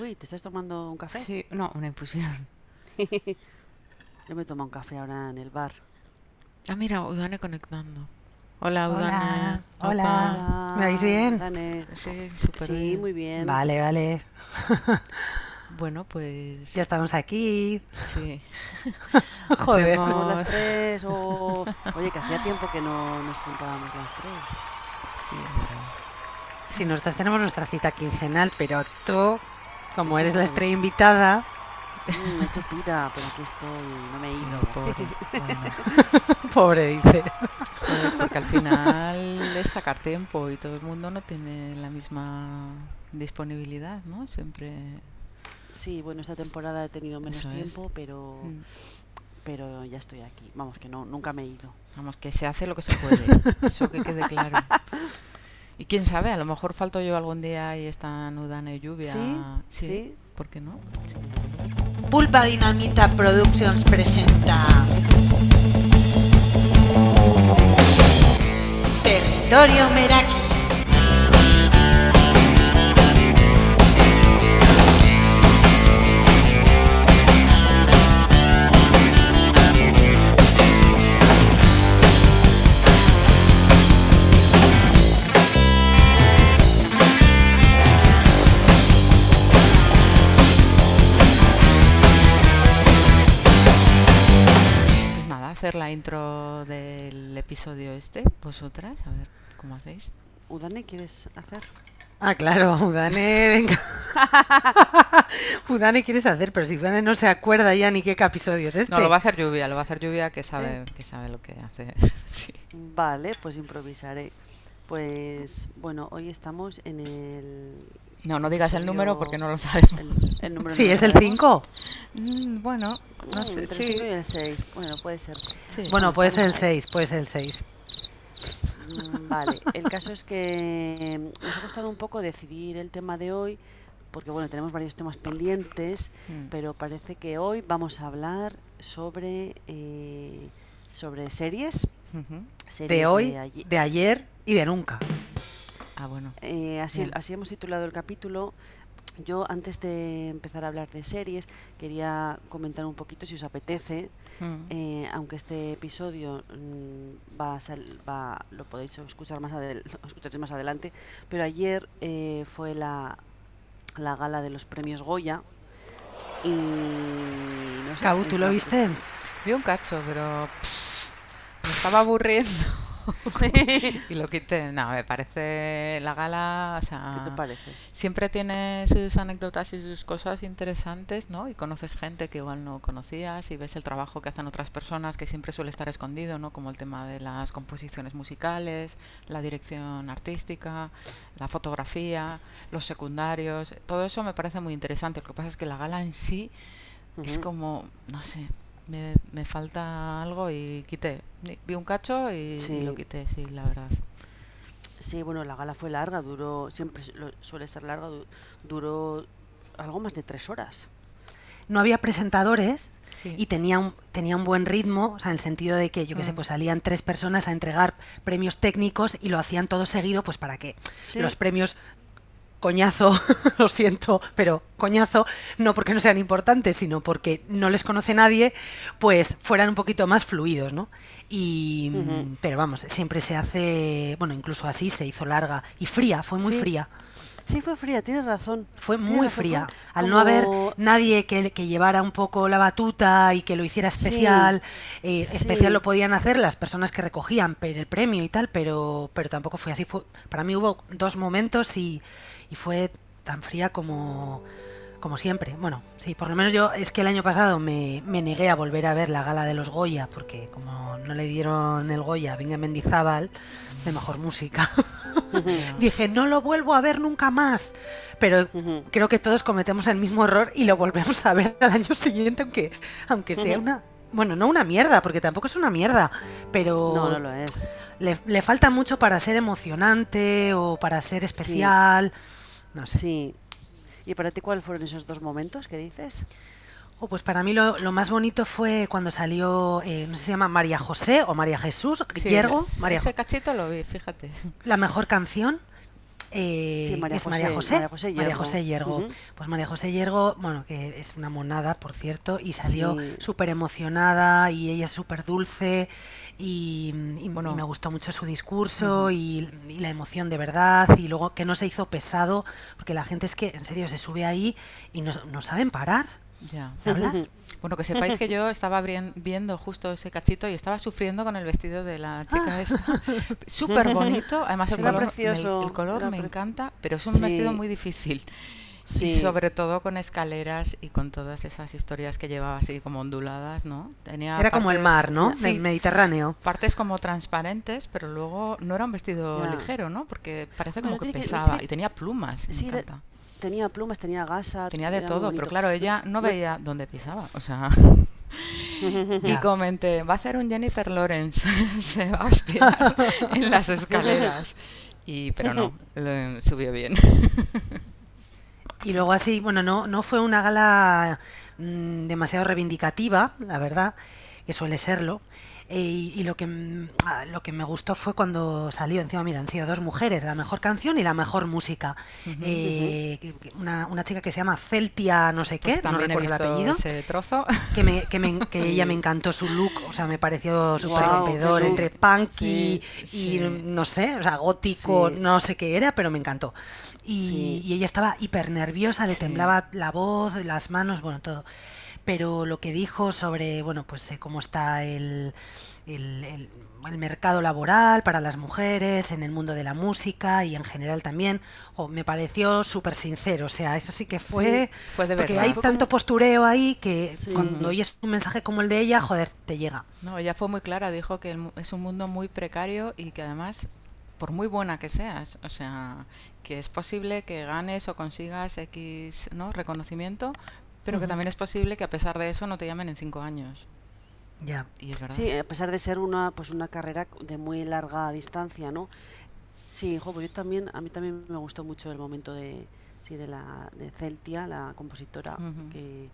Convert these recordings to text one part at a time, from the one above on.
Uy, ¿te estás tomando un café? Sí, no, una infusión. Yo me tomo un café ahora en el bar. Ah, mira, Udane conectando. Hola, Hola, Udane. hola. ¿Me oís bien? Dane. Sí, súper Sí, bien. muy bien. Vale, vale. Bueno, pues Ya estamos aquí. sí. Joder. Somos las tres o... Oye, que hacía tiempo que no nos juntábamos las tres. Sí, es verdad. Si nosotras tenemos nuestra cita quincenal, pero tú, como eres la estrella invitada, Mm, me he hecho pita, pero aquí estoy, no me he ido. No, pobre. Bueno, pobre dice. joder, porque al final es sacar tiempo y todo el mundo no tiene la misma disponibilidad, ¿no? Siempre. Sí, bueno, esta temporada he tenido menos Eso es. tiempo, pero, Mm, pero ya estoy aquí. Vamos, que no, nunca me he ido. Vamos, que se hace lo que se puede. Eso que quede claro. Y quién sabe, a lo mejor falto yo algún día y está Udane y lluvia. ¿Sí? Sí. ¿Sí? ¿Por qué no? Pulpa Dinamita Productions presenta Territorio Meraki. Hacer la intro del episodio este, vosotras, a ver cómo hacéis. Udane, ¿quieres hacer? Ah, claro, Udane, venga. Udane quieres hacer, pero si Udane no se acuerda ya ni qué episodio es este. No, lo va a hacer lluvia, lo va a hacer lluvia que sabe, que sabe lo que hace. Sí. Vale, pues improvisaré. Pues bueno, hoy estamos en el... No, no digas el número porque no lo sabemos. El, el número Sí, no es el sabemos. 5. Mm, bueno, no Mm, sé, entre sí. el 5 y el 6. Bueno, puede ser. sí. Bueno, puede ser el estamos ahí. 6, puede ser el 6. Mm, Vale, el caso es que mm, nos ha costado un poco decidir el tema de hoy, porque bueno, tenemos varios temas pendientes, Mm. pero parece que hoy vamos a hablar sobre, eh, sobre series. Series De hoy, ayer. de ayer y de nunca. Ah, bueno. Eh, así, Bien. así hemos titulado el capítulo. Yo, antes de empezar a hablar de series, quería comentar un poquito, si os apetece, Mm. eh, aunque este episodio mm, va a sal- va, lo podéis escuchar más, adel- más adelante, pero ayer eh, fue la, la gala de los premios Goya y no sé, Cau, ¿tú lo viste? Vi un cacho, pero pff, me estaba aburriendo. y lo quité. No, me parece la gala, o sea, ¿Qué te parece? siempre tiene sus anécdotas y sus cosas interesantes, ¿no? Y conoces gente que igual no conocías y ves el trabajo que hacen otras personas que siempre suele estar escondido, ¿no? Como el tema de las composiciones musicales, la dirección artística, la fotografía, los secundarios, todo eso me parece muy interesante. Lo que pasa es que la gala en sí es como, no sé, me, me falta algo y quité. Vi- Vi un cacho y, Sí. lo quité, sí, la verdad. Sí, bueno, la gala fue larga, duró, siempre lo- suele ser larga, du- duró algo más de tres horas. No había presentadores Sí. y tenía un, tenía un buen ritmo, o sea, en el sentido de que, yo qué sé, Mm. pues salían tres personas a entregar premios técnicos y lo hacían todo seguido, pues para que Sí. los premios coñazo, lo siento, pero coñazo, no porque no sean importantes, sino porque no les conoce nadie, pues fueran un poquito más fluidos, ¿no? Y, pero vamos, siempre se hace, bueno, incluso así se hizo larga y fría, fue muy Sí. fría. Sí, fue fría, tienes razón. Fue tienes muy razón, fría. Al no haber nadie que, que llevara un poco la batuta y que lo hiciera Sí. especial, eh, Sí. especial lo podían hacer las personas que recogían el premio y tal, pero, pero tampoco fue así. Fue, para mí hubo dos momentos y, y fue tan fría como, como siempre. Bueno, sí, por lo menos yo es que el año pasado me, me negué a volver a ver la gala de los Goya, porque como no le dieron el Goya a Venga Mendizábal de mejor música, dije, no lo vuelvo a ver nunca más. Pero creo que todos cometemos el mismo error y lo volvemos a ver al año siguiente, aunque, aunque sea una... Bueno, no una mierda, porque tampoco es una mierda, pero No, no lo es. le, le falta mucho para ser emocionante o para ser especial. No sé. Sí. ¿Y para ti cuáles fueron esos dos momentos que dices? Oh, pues para mí lo, lo más bonito fue cuando salió, eh, no sé si se llama María José o María Jesús, Sí, Yergo, María Ese cachito lo vi, fíjate. la mejor canción eh, Sí, María es María José- María José María Hiergo. José. Ujú. Pues María José Hiergo, bueno, que es una monada, por cierto, y salió Sí. súper emocionada y ella es súper dulce y, y- Bueno. y me gustó mucho su discurso y, y la emoción de verdad y luego que no se hizo pesado, porque la gente es que en serio se sube ahí y no, no saben parar Ya. de hablar. Bueno, que sepáis que yo estaba viendo justo ese cachito y estaba sufriendo con el vestido de la chica esta. Súper bonito, además el color, me- el color me encanta, pero es un Sí. vestido muy difícil. Y Sí. sobre todo con escaleras y con todas esas historias que llevaba así como onduladas, ¿no? Tenía Era como el partes- mar, ¿no? Sí, El Mediterráneo. partes como transparentes, pero luego no era un vestido Ya. ligero, ¿no? Porque parece Bueno, como que pesaba y tenía plumas, me Sí, encanta. Tenía plumas, tenía gasa. Tenía de todo, pero claro, ella no No- veía dónde pisaba, o sea... Y Ya. comenté, va a hacer un Jennifer Lawrence, Sebastián, en las escaleras. Y, pero no, lo subió bien. Y luego así, bueno, no, no fue una gala mm, demasiado reivindicativa, la verdad, que suele serlo. Eh, y, y lo que ah, lo que me gustó fue cuando salió encima, mira, han sido dos mujeres, la mejor canción y la mejor música. Eh, una, una chica que se llama Celtia no sé qué, Pues no recuerdo el apellido, ese trozo. que, me, que, me- que Sí. ella me encantó su look, o sea, me pareció súper rompedor, look. entre punk y, Sí, y, sí. no sé, o sea, gótico, no sé qué era, pero me encantó. Y, y ella estaba hiper nerviosa, le temblaba la voz, las manos, bueno, todo. Pero lo que dijo sobre, bueno, pues eh, cómo está el, el, el- el mercado laboral para las mujeres en el mundo de la música y en general también, jo, me pareció súper sincero. O sea, eso sí que fue... Sí, fue de porque verdad. hay tanto postureo ahí que Sí. cuando oyes un mensaje como el de ella, joder, te llega. No, ella fue muy clara, dijo que es un mundo muy precario y que además, por muy buena que seas, o sea, que es posible que ganes o consigas X ¿no? reconocimiento, pero que también es posible que a pesar de eso no te llamen en cinco años. Ya. Y es verdad. Sí, a pesar de ser una pues una carrera de muy larga distancia, ¿no? Sí, jo, pues yo también, a mí también me gustó mucho el momento de, sí, de la de Celtia, la compositora, que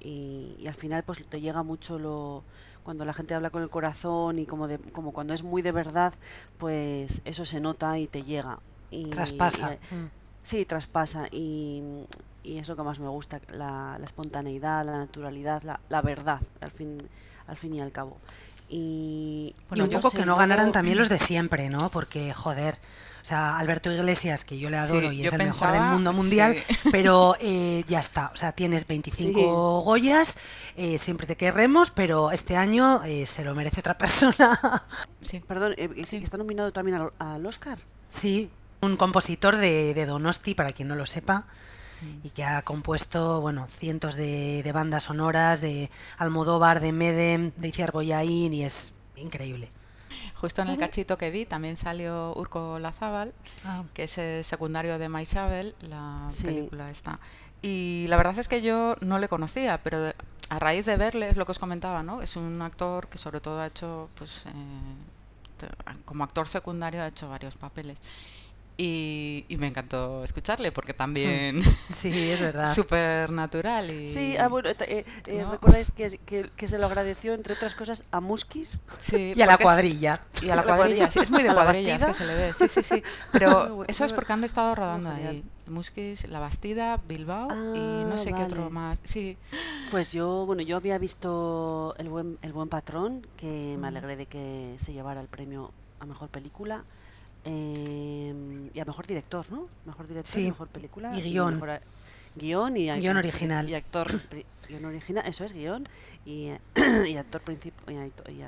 y, y al final pues te llega mucho lo cuando la gente habla con el corazón y como de, como cuando es muy de verdad, pues eso se nota y te llega. Y, Traspasa. y- Mm. Sí, traspasa y, y es lo que más me gusta, la, la espontaneidad, la naturalidad, la, la verdad, al fin, al fin y al cabo. Y, Y un poco que no ganaran también los de siempre, ¿no? Porque, joder, o sea, Alberto Iglesias, que yo le adoro Sí, y es el mejor del mundo mundial, sí. pero eh, ya está. O sea, tienes 25 Goyas, eh, siempre te querremos, pero este año eh, se lo merece otra persona. Sí. Perdón, eh, ¿es- Sí. ¿está nominado también al, al Oscar? sí, un compositor de, de Donosti, para quien no lo sepa, y que ha compuesto, bueno, cientos de, de bandas sonoras, de Almodóvar, de Medem, de Iciar Boyain, y es increíble. Justo en el cachito que vi también salió Urco Lazábal, que es el secundario de Maisabel, la Sí. película esta. Y la verdad es que yo no le conocía, pero de- a raíz de verle, es lo que os comentaba, ¿no? Es un actor que sobre todo ha hecho, pues, eh, como actor secundario ha hecho varios papeles. Y, y me encantó escucharle porque también Sí, es verdad. súper natural y Sí, ah, bueno, eh, eh, ¿no? ¿recordáis que, que, que se lo agradeció, entre otras cosas, a Muskis? Sí, Y a la es- cuadrilla. Y a la cuadrilla, cuadrilla. sí, es muy de A la cuadrillas que se le ve, sí, sí, sí. Pero eso es porque han estado rodando ahí. Musquis, La Bastida, Bilbao y no Ah, sé qué otro más. Sí, Pues yo, bueno, yo había visto El buen, el buen patrón, que me Ujú. alegré de que se llevara el premio a mejor película eh, y a mejor director, ¿no? Mejor director, Sí, mejor película y guion. mejor guion y, Guión y- original. y actor guion original, eso es guion y, y actor principal y,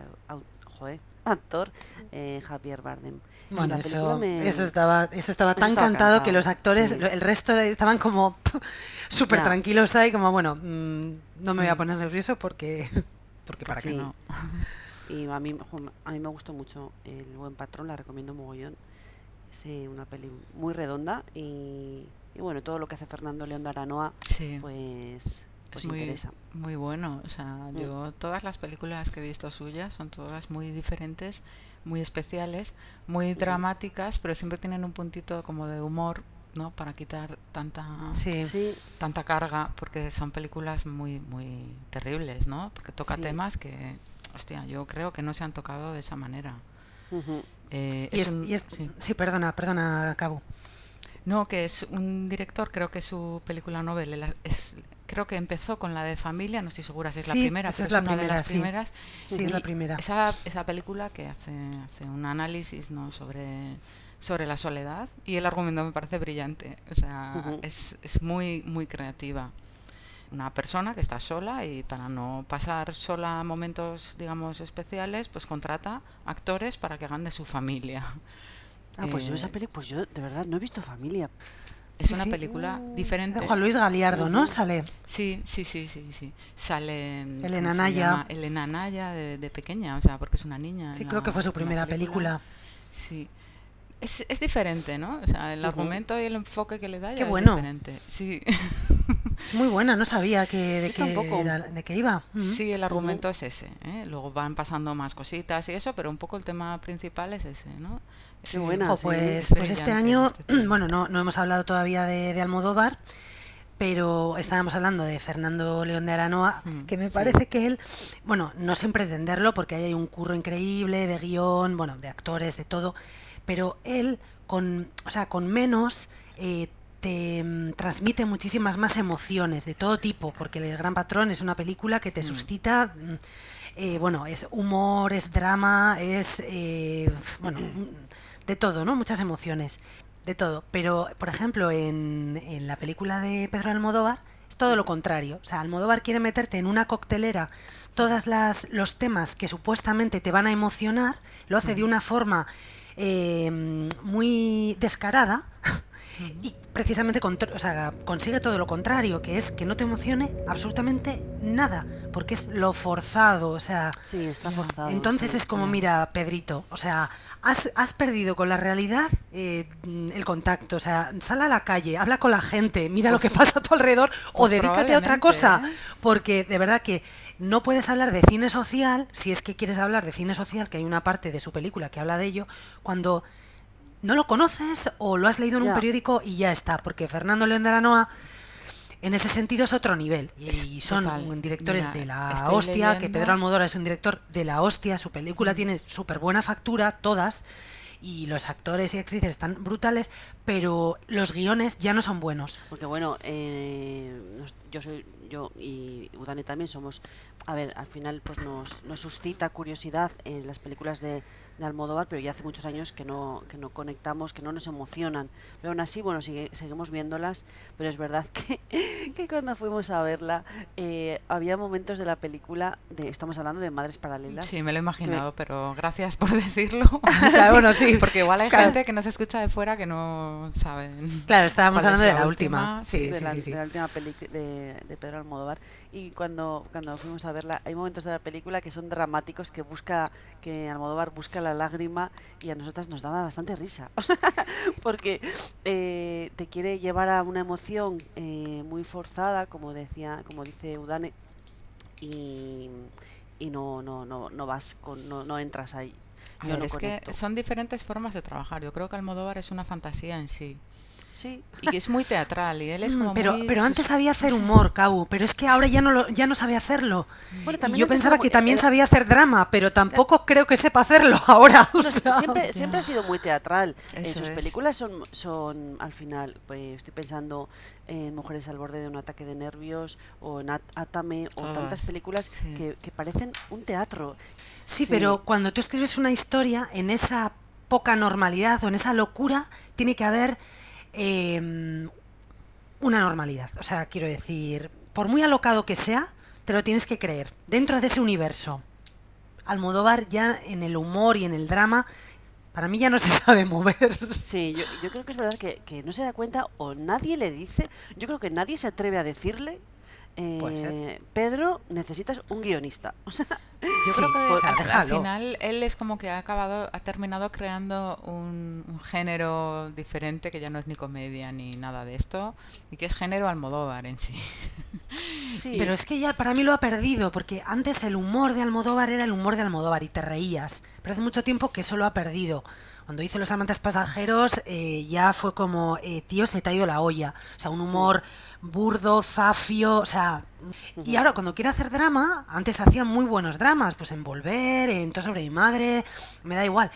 joder, actor eh, Javier Bardem. Bueno, eso, me- eso estaba, eso estaba Eso tan estaba cantado que los actores, sí. el resto estaban como súper tranquilos ahí, como bueno, mm, no me voy a Mm. poner nervioso porque, porque para Sí. qué. no. Y a mí, a mí me gustó mucho El Buen Patrón, la recomiendo mogollón. Es eh, una peli muy redonda y, y bueno, todo lo que hace Fernando León de Aranoa, Sí. pues, pues es muy, interesa. muy bueno. O sea, Mm. yo todas las películas que he visto suyas son todas muy diferentes, muy especiales, muy dramáticas, pero siempre tienen un puntito como de humor, ¿no? Para quitar tanta Sí. Sí, tanta carga, porque son películas muy muy terribles, ¿no? Porque toca temas que, hostia, yo creo que no se han tocado de esa manera. Eh, Y es es- un- y es- sí. sí, perdona, perdona, Cabo. No, que es un director, creo que su película novela es, creo que empezó con la de familia, no estoy segura si es la primera, esa pero es la una primera, de las sí. primeras. Sí, es la primera. Esa, esa película que hace, hace un análisis ¿no? sobre, sobre la soledad y el argumento me parece brillante. O sea, es, es muy, muy creativa. Una persona que está sola y para no pasar sola momentos, digamos, especiales, pues contrata actores para que hagan de su familia. Ah, pues yo esa Eh, peli, pues yo de verdad no he visto familia. Es Sí, una sí. película Mm, diferente. De Juan Luis Galiardo, ¿no? Sale. Sí, sí, sí, sí, sí. Sale Elena ¿cómo se Naya. Elena Naya de, de pequeña, o sea, porque es una niña. Sí, creo la- que fue su primera película. Sí. Es, es diferente, ¿no? O sea, el argumento y el enfoque que le da Qué ya es bueno. diferente. Sí. Es muy buena, no sabía que, de, qué era- de qué iba. Sí, el argumento es ese. ¿eh? Luego van pasando más cositas y eso, pero un poco el tema principal es ese, ¿no? Qué buena. Jo, sí, pues, es pues este año, este tema. bueno, no, no hemos hablado todavía de, de Almodóvar, pero estábamos hablando de Fernando León de Aranoa, Mm, que me sí. parece que él, bueno, no sin pretenderlo, porque ahí hay un curro increíble de guion, bueno, de actores, de todo, pero él con, o sea, con menos eh, te mm, transmite muchísimas más emociones de todo tipo, porque El Gran Patrón es una película que te suscita, mm, eh, bueno, es humor, es drama, es, eh, bueno, mm, de todo, ¿no? Muchas emociones, de todo. Pero, por ejemplo, en, en la película de Pedro Almodóvar es todo lo contrario. O sea, Almodóvar quiere meterte en una coctelera todas las los temas que supuestamente te van a emocionar, lo hace de una forma eh, muy descarada y precisamente o sea, consigue todo lo contrario, que es que no te emocione absolutamente nada, porque es lo forzado, o sea, Sí, está forzado. entonces sí. es como, mira, Pedrito, o sea, has, has perdido con la realidad eh, el contacto, o sea, sal a la calle, habla con la gente, mira lo que pasa a tu alrededor o pues dedícate a otra cosa, ¿eh? porque de verdad que no puedes hablar de cine social, si es que quieres hablar de cine social, que hay una parte de su película que habla de ello, cuando no lo conoces o lo has leído en un periódico y ya está, porque Fernando León de Aranoa en ese sentido es otro nivel y son total. directores Mira, de la hostia, que Pedro Almodóvar es un director de la hostia, su película tiene súper buena factura, todas, y los actores y actrices están brutales, pero los guiones ya no son buenos. Porque bueno, eh, yo soy yo y Udane también somos, a ver, al final pues nos, nos suscita curiosidad en las películas de, de Almodóvar, pero ya hace muchos años que no que no conectamos, que no nos emocionan. Pero aún así, bueno, sigue, seguimos viéndolas, pero es verdad que, que cuando fuimos a verla eh, había momentos de la película de estamos hablando de Madres Paralelas. Sí, me lo he que imaginado, pero gracias por decirlo. Claro, bueno, sí. Porque igual hay Claro. gente que nos escucha de fuera que no saben. Claro, estábamos hablando de la última. Sí, de, sí, la, sí, sí. de la última peli de, de Pedro Almodóvar y cuando, cuando fuimos a verla hay momentos de la película que son dramáticos que busca que Almodóvar busca la lágrima y a nosotras nos daba bastante risa porque eh, te quiere llevar a una emoción eh, muy forzada como decía como dice Udane y, y no, no, no, no vas con, no, no entras ahí A Yo ver, no es que son diferentes formas de trabajar. Yo creo que Almodóvar es una fantasía en sí. Sí Y que es muy teatral y él es Mm, como pero, muy, pero pues, antes sabía hacer humor, Cau, pero es que ahora ya no lo, ya no sabe hacerlo. Bueno, y también yo pensaba que también sabía hacer drama, pero tampoco creo que sepa hacerlo ahora. o sea, siempre, siempre ha sido muy teatral. Eso sus es. películas son, son, al final, pues estoy pensando en Mujeres al borde de un ataque de nervios o en At- Átame o tantas películas sí. que, que parecen un teatro. Sí, Sí. pero cuando tú escribes una historia, en esa poca normalidad o en esa locura, tiene que haber eh, una normalidad. O sea, quiero decir, por muy alocado que sea, te lo tienes que creer. Dentro de ese universo. Almodóvar ya en el humor y en el drama, para mí ya no se sabe mover. Sí, yo, yo creo que es verdad que, que no se da cuenta o nadie le dice, yo creo que nadie se atreve a decirle. Eh, Pedro, necesitas un guionista. O sea, Yo Sí, creo que o sea, al- final él es como que ha acabado, ha terminado creando un, un género diferente que ya no es ni comedia ni nada de esto y que es género Almodóvar en sí. sí, Pero es que ya para mí lo ha perdido, porque antes el humor de Almodóvar era el humor de Almodóvar y te reías. Pero hace mucho tiempo que eso lo ha perdido. Cuando hice Los Amantes Pasajeros eh, ya fue como, eh, tío, se te ha ido la olla. O sea, un humor burdo, zafio, o sea... Y ahora cuando quiere hacer drama, antes hacía muy buenos dramas, pues en Volver, en Todo sobre mi madre, me da igual.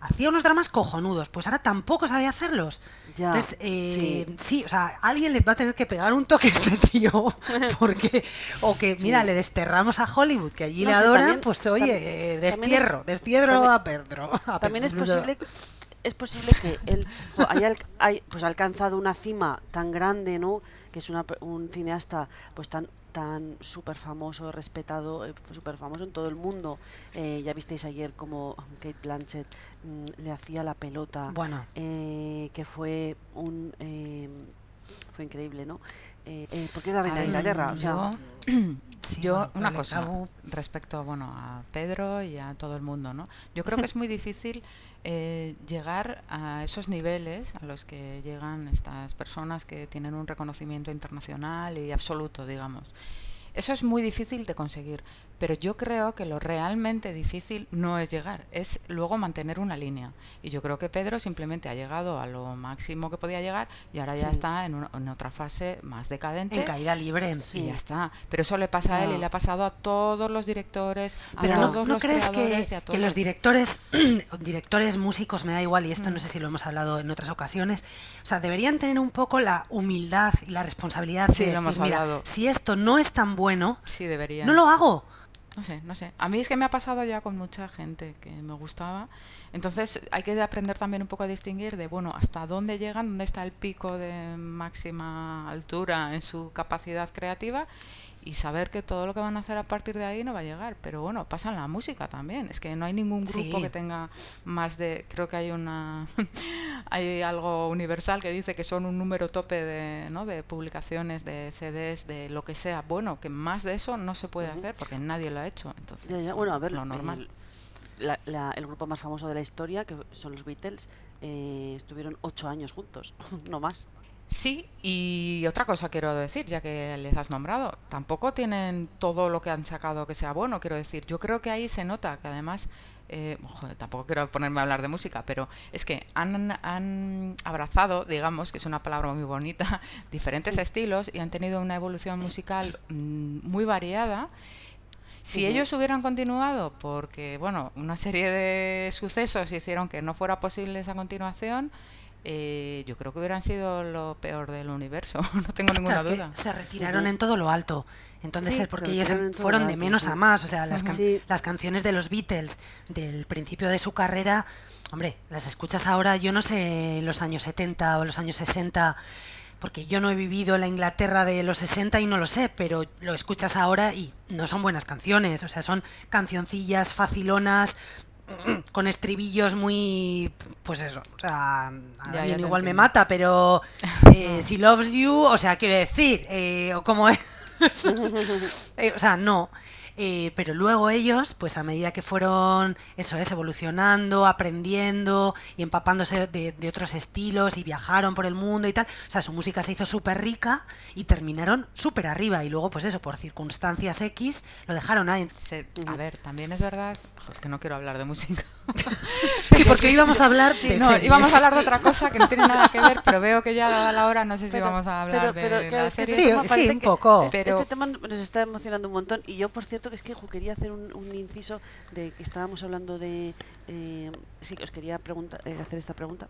Hacía unos dramas cojonudos, pues ahora tampoco sabía hacerlos. Ya, Entonces, eh, sí. sí. o sea, alguien le va a tener que pegar un toque a este tío, porque, o que, mira, le desterramos a Hollywood, que allí No le adoran, también- pues oye, tam- eh, también es- destierro, destierro a Pedro. a También es posible es posible que él haya, pues, alcanzado una cima tan grande, ¿no? Que es una un cineasta pues tan tan súper famoso, respetado, eh, súper famoso en todo el mundo. Eh, ya visteis ayer como Kate Blanchett mm, le hacía la pelota, Bueno. eh, que fue un eh, fue increíble, ¿no? Eh, porque es la reina de Inglaterra, o sea, yo, Sí, yo bueno, una cosa respecto bueno a Pedro y a todo el mundo, ¿no? Yo creo que es muy difícil eh, llegar a esos niveles a los que llegan estas personas que tienen un reconocimiento internacional y absoluto, digamos. Eso es muy difícil de conseguir, pero yo creo que lo realmente difícil no es llegar, es luego mantener una línea. Y yo creo que Pedro simplemente ha llegado a lo máximo que podía llegar y ahora ya Sí. está en, una- en otra fase más decadente. En caída libre. Y Sí. ya está. Pero eso le pasa a él y le ha pasado a todos los directores, a Pero todos no, ¿no los crees que, y a que todos. los directores, directores, músicos, me da igual, y esto no Mm. sé si lo hemos hablado en otras ocasiones, o sea, deberían tener un poco la humildad y la responsabilidad Sí, de decir, mira, si esto no es tan bueno, Sí, no lo hago. No sé, no sé. A mí es que me ha pasado ya con mucha gente que me gustaba. Entonces hay que aprender también un poco a distinguir de, bueno, hasta dónde llegan, dónde está el pico de máxima altura en su capacidad creativa y saber que todo lo que van a hacer a partir de ahí no va a llegar. Pero bueno, pasa en la música también. Es que no hay ningún grupo Sí. que tenga más de... Creo que hay una... hay algo universal que dice que son un número tope de, ¿no? de publicaciones, de CDs, de lo que sea. Bueno, que más de eso no se puede hacer porque nadie lo ha hecho. Entonces, Ya, ya, Bueno, a ver, lo normal. el, la- la- el grupo más famoso de la historia, que son los Beatles, eh, estuvieron ocho años juntos, no más. Sí, y otra cosa quiero decir, ya que les has nombrado, tampoco tienen todo lo que han sacado que sea bueno, quiero decir. Yo creo que ahí se nota que además, eh, joder, tampoco quiero ponerme a hablar de música, pero es que han, han abrazado, digamos, que es una palabra muy bonita, diferentes estilos y han tenido una evolución musical mm, muy variada. Si ellos hubieran continuado, porque bueno, una serie de sucesos hicieron que no fuera posible esa continuación, eh, yo creo que hubieran sido lo peor del universo, no tengo ninguna Claro, es que duda. se retiraron en todo lo alto. Entonces Sí, es porque ellos fueron de menos a más. O sea, las, can- Sí. las canciones de los Beatles del principio de su carrera, hombre, las escuchas ahora, yo no sé los años 70 o los años 60, porque yo no he vivido en la Inglaterra de los 60 y no lo sé, pero lo escuchas ahora y no son buenas canciones. O sea, son cancioncillas facilonas con estribillos muy pues eso o sea Ya, alguien ya igual me mata pero eh, si loves you o sea quiero decir eh, o como es Eh, o sea no. Eh, pero luego ellos pues a medida que fueron eso es evolucionando aprendiendo y empapándose de, de otros estilos y viajaron por el mundo y tal o sea su música se hizo súper rica y terminaron súper arriba. Y luego pues eso por circunstancias X lo dejaron ahí. Se- a ver, también es verdad, es que no quiero hablar de música. Sí, porque íbamos a hablar de no, íbamos a hablar de otra cosa que no tiene nada que ver, pero veo que ya dada la hora, no sé si Pero- vamos a hablar pero- de pero, claro, la es que serie. este Sí, tema sí, un poco. Este Pero- tema nos está emocionando un montón y yo, por cierto, que es que quería hacer un, un inciso de que estábamos hablando de... eh, sí, os quería preguntar, eh, hacer esta pregunta.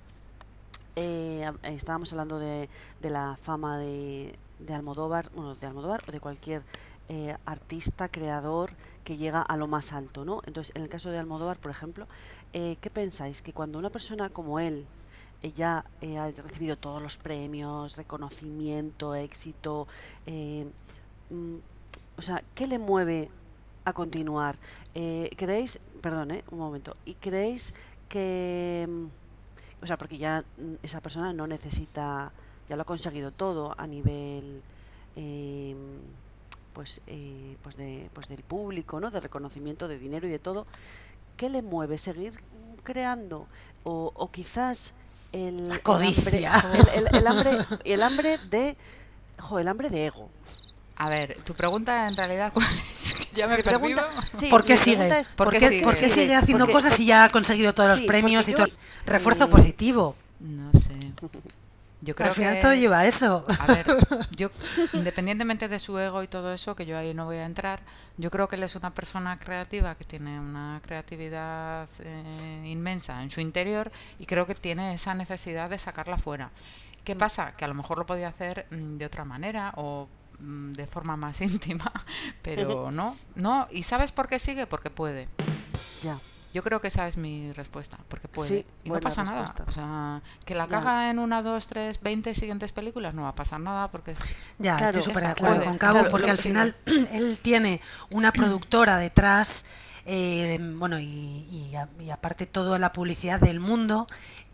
Eh, eh, estábamos hablando de, de la fama de, de Almodóvar, bueno, de Almodóvar o de cualquier eh, artista, creador que llega a lo más alto, ¿no? Entonces, en el caso de Almodóvar, por ejemplo, eh, ¿qué pensáis? Que cuando una persona como él ya eh, ha recibido todos los premios, reconocimiento, éxito, eh, mm, o sea, ¿qué le mueve a continuar? Eh, ¿Creéis, perdón, un momento, y creéis que, mm, o sea, porque ya mm, esa persona no necesita, ya lo ha conseguido todo a nivel, pues, eh, pues, de, pues del público, ¿no? De reconocimiento, de dinero y de todo. ¿Qué le mueve? ¿Seguir creando? O, o quizás el, La el codicia. hambre, el, el- el hambre, el hambre de, jo, el hambre de ego. A ver, tu pregunta en realidad, ¿cuál es? Ya me pregunta- sí, ¿Por qué sigue? pregunta es, ¿Por ¿Por qué sigue? por qué Sí, sigue haciendo porque- cosas y ya ha conseguido todos los premios porque y todo? yo, Refuerzo eh, positivo. No sé. Yo creo Al final que, todo lleva a eso. a ver, yo independientemente de su ego y todo eso, que yo ahí no voy a entrar, yo creo que él es una persona creativa que tiene una creatividad eh, inmensa en su interior y creo que tiene esa necesidad de sacarla fuera. ¿Qué pasa? Que a lo mejor lo podía hacer mm, de otra manera o mm, de forma más íntima, pero no, no. ¿Y sabes por qué sigue? Porque puede. Ya. Yo creo que esa es mi respuesta, porque puede. Sí, y no pasa nada. O sea, que la Ya. caga en una, dos, tres, veinte siguientes películas no va a pasar nada porque es... Ya, Claro, estoy súper de acuerdo con Cabo, claro, porque al final él tiene una productora detrás, eh, bueno, y, y a- y aparte toda la publicidad del mundo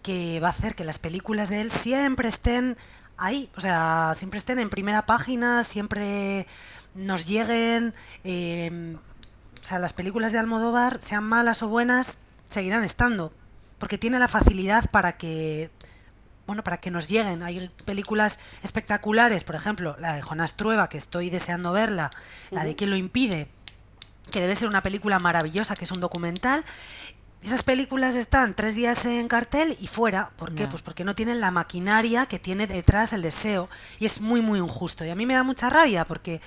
que va a hacer que las películas de él siempre estén ahí, o sea, siempre estén en primera página, siempre nos lleguen. eh, sea, las películas de Almodóvar, sean malas o buenas, seguirán estando, porque tiene la facilidad para que bueno, para que nos lleguen. Hay películas espectaculares, por ejemplo, la de Jonás Trueba, que estoy deseando verla, la de ¿Quién lo impide? que debe ser una película maravillosa, que es un documental. Esas películas están tres días en cartel y fuera. ¿Por qué? Pues porque no tienen la maquinaria que tiene detrás el deseo. Y es muy, muy injusto. Y a mí me da mucha rabia porque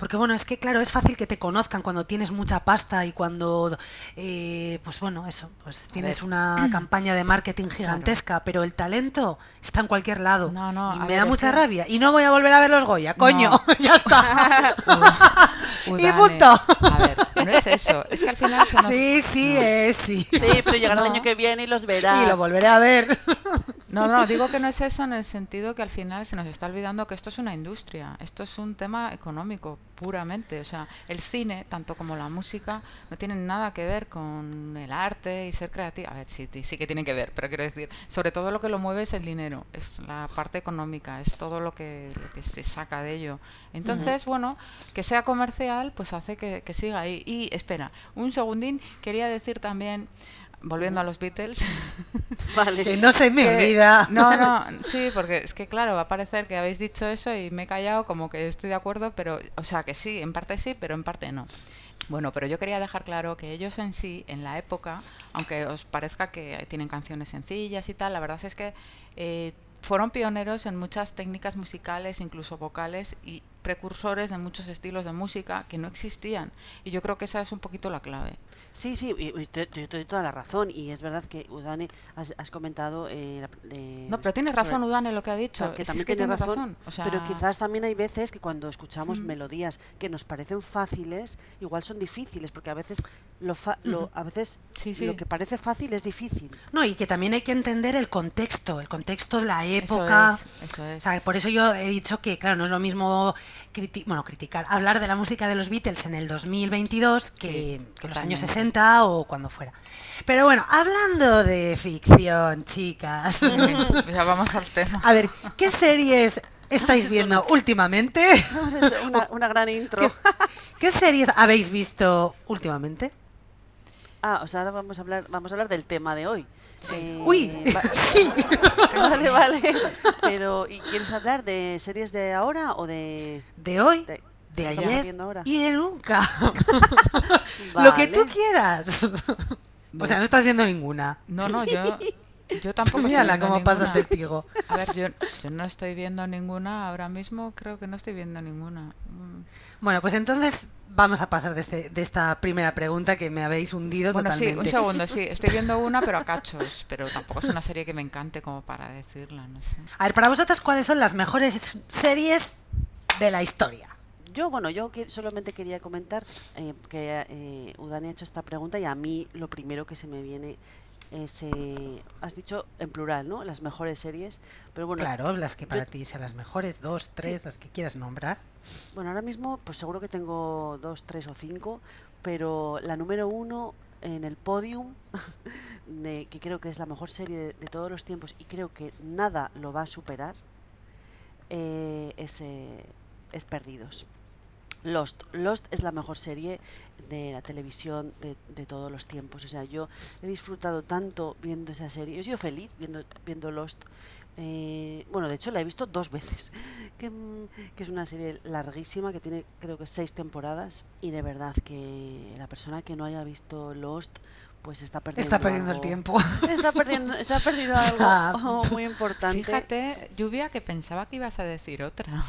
porque bueno, es que claro, es fácil que te conozcan cuando tienes mucha pasta y cuando, eh, pues bueno, eso, pues tienes una campaña de marketing gigantesca, pero el talento está en cualquier lado. No, no, y me ver, da mucha que- rabia. Y no voy a volver a ver los Goya, coño, No. ya está. y punto. A ver, no es eso. Es que al final se nos... Sí, sí, es, sí. Sí, pero llegará el año que viene y los verás. Y lo volveré a ver. No, no, digo que no es eso en el sentido que al final se nos está olvidando que esto es una industria, esto es un tema económico puramente, o sea, el cine, tanto como la música, no tienen nada que ver con el arte y ser creativo. A ver, sí, sí, sí que tienen que ver, pero quiero decir, sobre todo lo que lo mueve es el dinero, es la parte económica, es todo lo que, lo que se saca de ello. Entonces, bueno, que sea comercial, pues hace que, que siga ahí. Y espera, un segundín, quería decir también, volviendo a los Beatles, Vale. que no se me que- olvida. No, no, sí, porque es que claro, va a parecer que habéis dicho eso y me he callado como que estoy de acuerdo, pero, o sea, que sí, en parte sí, pero en parte no. Bueno, pero yo quería dejar claro que ellos en sí, en la época, aunque os parezca que tienen canciones sencillas y tal, la verdad es que eh, fueron pioneros en muchas técnicas musicales, incluso vocales, y precursores de muchos estilos de música que no existían. Y yo creo que esa es un poquito la clave. Sí, sí, y, y te, te- te doy toda la razón. Y es verdad que, Udane, has, has comentado. eh, la- eh, No, pero tienes sobre- razón, Udane, lo que ha dicho. Claro, que también es que tiene tienes razón, O sea, pero quizás también hay veces que cuando escuchamos melodías que nos parecen fáciles, igual son difíciles, porque a veces lo, fa- lo- a veces Sí, sí. lo que parece fácil es difícil. No, y que también hay que entender el contexto, el contexto de la Eso época. es, eso es. O sea, por eso yo he dicho que, claro, no es lo mismo criti- bueno, criticar, hablar de la música de los Beatles en el 2022 que, Sí, que en los años 60 o cuando fuera. Pero bueno, hablando de ficción, chicas. ya vamos al tema. A ver, ¿qué series estáis viendo últimamente? Hemos hecho una, una gran intro. ¿Qué, qué series habéis visto últimamente? Ah, o sea, ahora vamos a hablar, vamos a hablar del tema de hoy. Eh, Uy, va- sí. Vale, vale. Pero, ¿y quieres hablar de series de ahora o de...? De hoy, De- ayer y de nunca. Lo que tú quieras. O sea, no estás viendo ninguna. No, no, yo, yo tampoco Mírala cómo pasa el testigo. A ver, yo, yo no estoy viendo ninguna ahora mismo, creo que no estoy viendo ninguna. Mm. Bueno, pues entonces vamos a pasar de, este, de esta primera pregunta que me habéis hundido Bueno, sí, totalmente. un segundo, sí, estoy viendo una, pero a cachos, pero tampoco es una serie que me encante como para decirla, no sé. A ver, para vosotras, ¿cuáles son las mejores series de la historia? Yo, bueno, yo solamente quería comentar eh, que eh, Udani ha hecho esta pregunta y a mí lo primero que se me viene es, eh, has dicho en plural, ¿no? Las mejores series, pero bueno, Claro, las que para yo- ti sean las mejores, dos, tres, las que quieras nombrar. bueno, ahora mismo pues seguro que tengo dos, tres o cinco, pero la número uno en el podium, de, que creo que es la mejor serie de, de todos los tiempos y creo que nada lo va a superar, eh, es, eh, es Perdidos. Lost. Lost es la mejor serie de la televisión de, de todos los tiempos. O sea, yo he disfrutado tanto viendo esa serie. Yo he sido feliz viendo, viendo Lost. Eh, bueno, de hecho la he visto dos veces. Que, mm, que es una serie larguísima que tiene creo que seis temporadas. Y de verdad que la persona que no haya visto Lost, pues está perdiendo Está perdiendo el tiempo. Está perdiendo, está perdiendo O sea, algo muy importante. Fíjate, Lluvia, que pensaba que ibas a decir otra.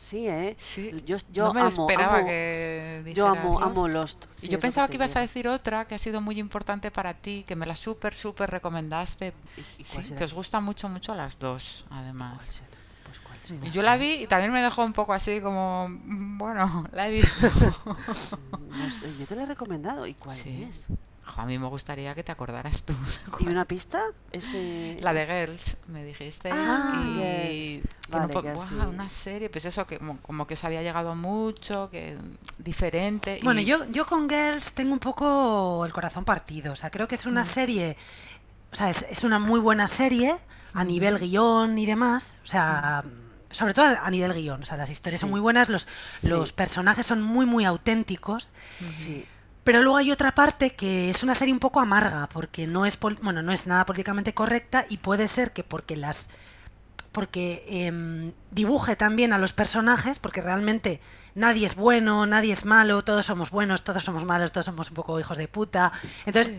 Sí, ¿eh? Sí, Yo, yo no me amo, esperaba amo- que yo dijeras amo, Lost. amo Lost. Y yo pensaba que ibas a decir otra que ha sido muy importante para ti, que me la súper, súper recomendaste. ¿Y- y cuál Sí, será? que os gusta mucho, mucho a las dos, además. Yo la vi y también me dejó un poco así como, mm, bueno, la he visto. No sé, yo te la he recomendado. ¿Y cuál Sí. es? Jo, a mí me gustaría que te acordaras tú. ¿Y una pista? Ese... La de Girls, me dijiste. Ah, y Girls. que no Vale, po- Girls, ¡guau! sí. una serie, pues eso, que como, como que os había llegado mucho, que diferente. y- Bueno, yo, yo con Girls tengo un poco el corazón partido. O sea, creo que es Mm. una serie. O sea, es, es una muy buena serie a nivel guion y demás. O sea, sobre todo a nivel guion. O sea, las historias son muy buenas, los, Sí. los personajes son muy, muy auténticos. Sí. Pero luego hay otra parte que es una serie un poco amarga, porque no es, pol- bueno, no es nada políticamente correcta y puede ser que porque las porque em, dibuje también a los personajes, porque realmente nadie es bueno, nadie es malo, todos somos buenos, todos somos malos, todos somos un poco hijos de puta. Entonces,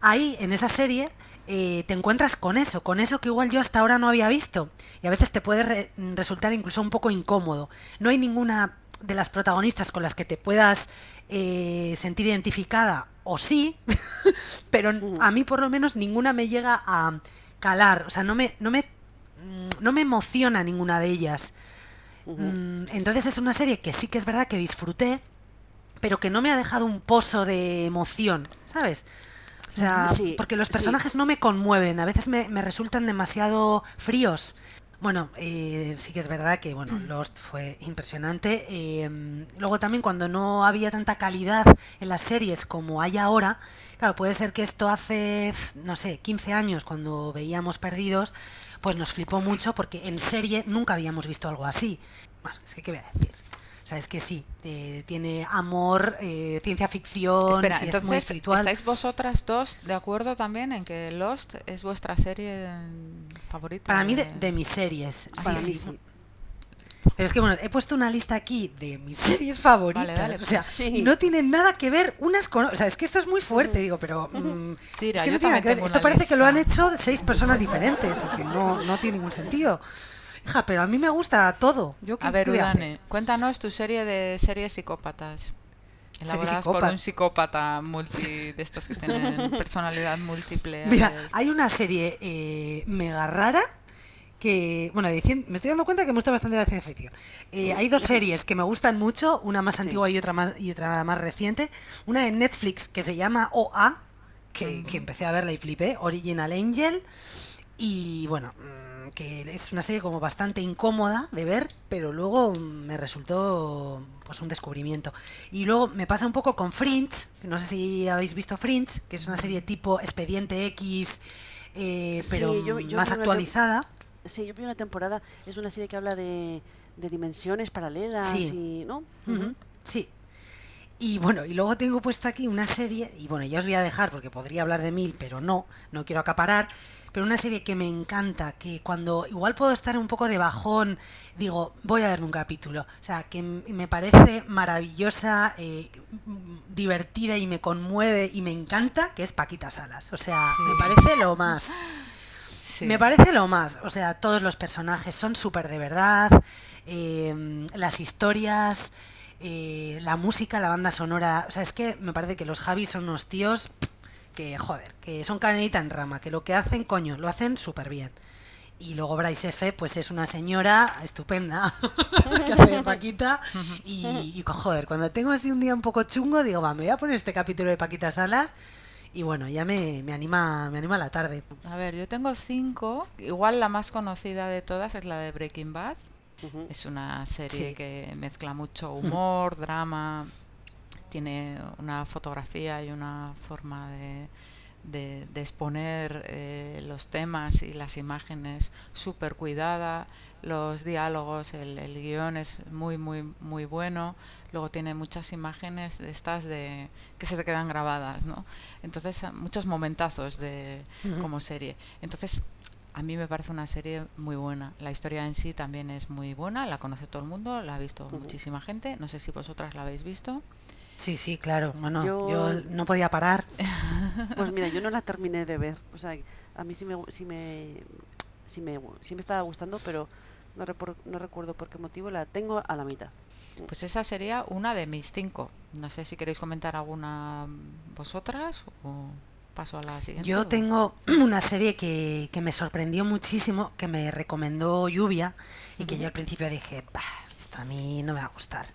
ahí en esa serie eh, te encuentras con eso, con eso que igual yo hasta ahora no había visto. Y a veces te puede re- resultar incluso un poco incómodo. No hay ninguna de las protagonistas con las que te puedas eh, sentir identificada, o sí, pero a mí por lo menos ninguna me llega a calar. O sea, no me, no me, mm, no me emociona ninguna de ellas. Mm, Entonces es una serie que sí que es verdad que disfruté, pero que no me ha dejado un pozo de emoción, ¿sabes? O sea, Sí, porque los sí. personajes no me conmueven, a veces me, me resultan demasiado fríos. Bueno, eh, sí que es verdad que bueno, Lost fue impresionante. eh, luego también cuando no había tanta calidad en las series como hay ahora, claro, puede ser que esto hace, no sé, 15 años cuando veíamos Perdidos, pues nos flipó mucho porque en serie nunca habíamos visto algo así. Bueno, es que, ¿qué voy a decir? O sea, es que sí, eh, tiene amor, eh, ciencia ficción, Espera, sí, es muy entonces, espiritual. ¿estáis vosotras dos de acuerdo también en que Lost es vuestra serie mm, favorita? Para mí, de, de mis series. Ah, Sí, sí. Pero es que, bueno, he puesto una lista aquí de mis series favoritas. Vale, o sea, sí. y no tienen nada que ver unas con. O sea, es que esto es muy fuerte, digo, pero. mm, Tira, es que no tiene nada que ver. Esto parece que lo han hecho seis personas diferentes, porque no, no tiene ningún sentido. Hija, pero a mí me gusta todo. Yo, ¿qué, A ver, qué voy a hacer? Udane, cuéntanos tu serie de series psicópatas. Elaboradas por psicópata. un psicópata multi de estos que tienen personalidad múltiple. Mira, ver. hay una serie eh, mega rara que, bueno, de cien- me estoy dando cuenta que me gusta bastante la ciencia ficción. Eh, hay dos series que me gustan mucho, una más antigua y otra más y otra más reciente. Una de Netflix que se llama OA, que, que empecé a verla y flipé, Original Angel. Y bueno, que es una serie como bastante incómoda de ver, pero luego me resultó pues un descubrimiento. Y luego me pasa un poco con Fringe, que no sé si habéis visto Fringe, que es una serie tipo Expediente X, eh, Sí, pero yo- yo más actualizada. Sí, yo vi una temporada, es una serie que habla de, de dimensiones paralelas Sí. y, ¿no? Sí. Y bueno, y luego tengo puesto aquí una serie, y bueno, ya os voy a dejar porque podría hablar de mil, pero no, no quiero acaparar, pero una serie que me encanta, que cuando igual puedo estar un poco de bajón, digo, voy a verme un capítulo. O sea, que me parece maravillosa, eh, divertida y me conmueve y me encanta, que es Paquita Salas. O sea, me parece lo más. Sí. Me parece lo más. O sea, todos los personajes son súper de verdad. eh, las historias, eh, la música, la banda sonora. O sea, es que me parece que los Javis son unos tíos que, joder, que son canelita en rama, que lo que hacen, coño, lo hacen súper bien. Y luego Bryce F, pues es una señora estupenda que hace de Paquita. Y, y, joder, cuando tengo así un día un poco chungo, digo, va, me voy a poner este capítulo de Paquita Salas. Y bueno, ya me, me anima me anima la tarde. A ver, yo tengo cinco. Igual la más conocida de todas es la de Breaking Bad. Es una serie Sí. que mezcla mucho humor, drama, tiene una fotografía y una forma de, de- de exponer eh, los temas y las imágenes súper cuidada, los diálogos, el, el guion es muy, muy, muy bueno. Luego tiene muchas imágenes de estas de que se te quedan grabadas, ¿no? Entonces, muchos momentazos de como serie. Entonces, a mí me parece una serie muy buena. La historia en sí también es muy buena, la conoce todo el mundo, la ha visto muchísima gente. No sé si vosotras la habéis visto. Sí, sí, claro. Bueno, yo, Yo- no podía parar. Pues mira, yo no la terminé de ver. O sea, a mí sí me, sí me, sí me, sí me estaba gustando, pero no, repor- no recuerdo por qué motivo la tengo a la mitad. Pues esa sería una de mis cinco. No sé si queréis comentar alguna vosotras o paso a la siguiente. Yo tengo una serie que, que me sorprendió muchísimo, que me recomendó Lluvia y que yo al principio dije, "Bah, esto a mí no me va a gustar.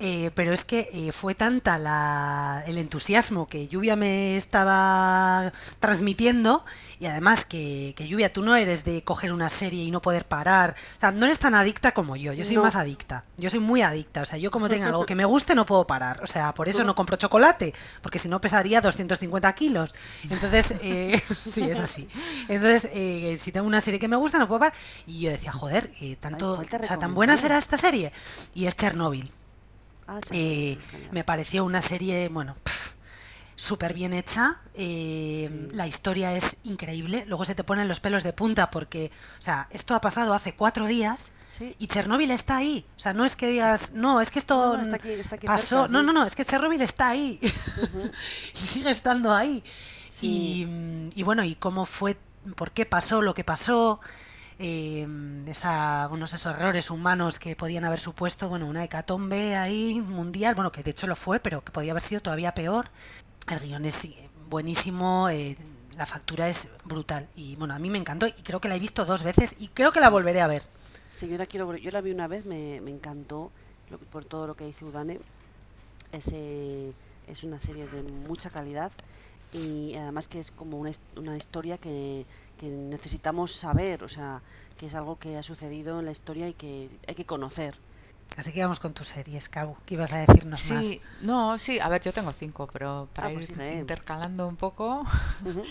Eh, pero es que eh, fue tanta la, el entusiasmo que Lluvia me estaba transmitiendo y además que, que Lluvia tú no eres de coger una serie y no poder parar, o sea, no eres tan adicta como yo, yo soy No. más adicta, yo soy muy adicta, o sea, yo como tenga algo que me guste no puedo parar, o sea, por eso no compro chocolate, porque si no pesaría 250 kilos, entonces, eh, sí, es así, entonces, eh, si tengo una serie que me gusta no puedo parar, y yo decía, joder, eh, tanto, ¿cuál te o sea, tan buena será esta serie, y es Chernobyl. Ah, sí, Eh, me pareció una serie, bueno, súper bien hecha. eh, Sí. La historia es increíble. Luego se te ponen los pelos de punta porque, o sea, esto ha pasado hace cuatro días Sí. y Chernóbil está ahí. O sea, no es que digas, no, es que esto No, no, está aquí- está aquí pasó. cerca, no, no, no, es que Chernóbil está ahí y sigue estando ahí. Y bueno, y cómo fue, por qué pasó lo que pasó. Eh, esa, unos esos errores humanos que podían haber supuesto, bueno, una hecatombe ahí mundial, bueno, que de hecho lo fue, pero que podía haber sido todavía peor. El guion es sí, buenísimo, eh, la factura es brutal y bueno, a mí me encantó y creo que la he visto dos veces y creo que la volveré a ver. Sí, yo la quiero Yo la vi una vez, me, me encantó por todo lo que dice Udane. Es, eh, es una serie de mucha calidad y además que es como una, una historia que, que necesitamos saber, o sea, que es algo que ha sucedido en la historia y que hay que conocer. Así que vamos con tus series, Cabo, que ibas a decirnos más. Sí, no, sí, a ver, yo tengo cinco, pero para Ah, pues ir intercalando un poco.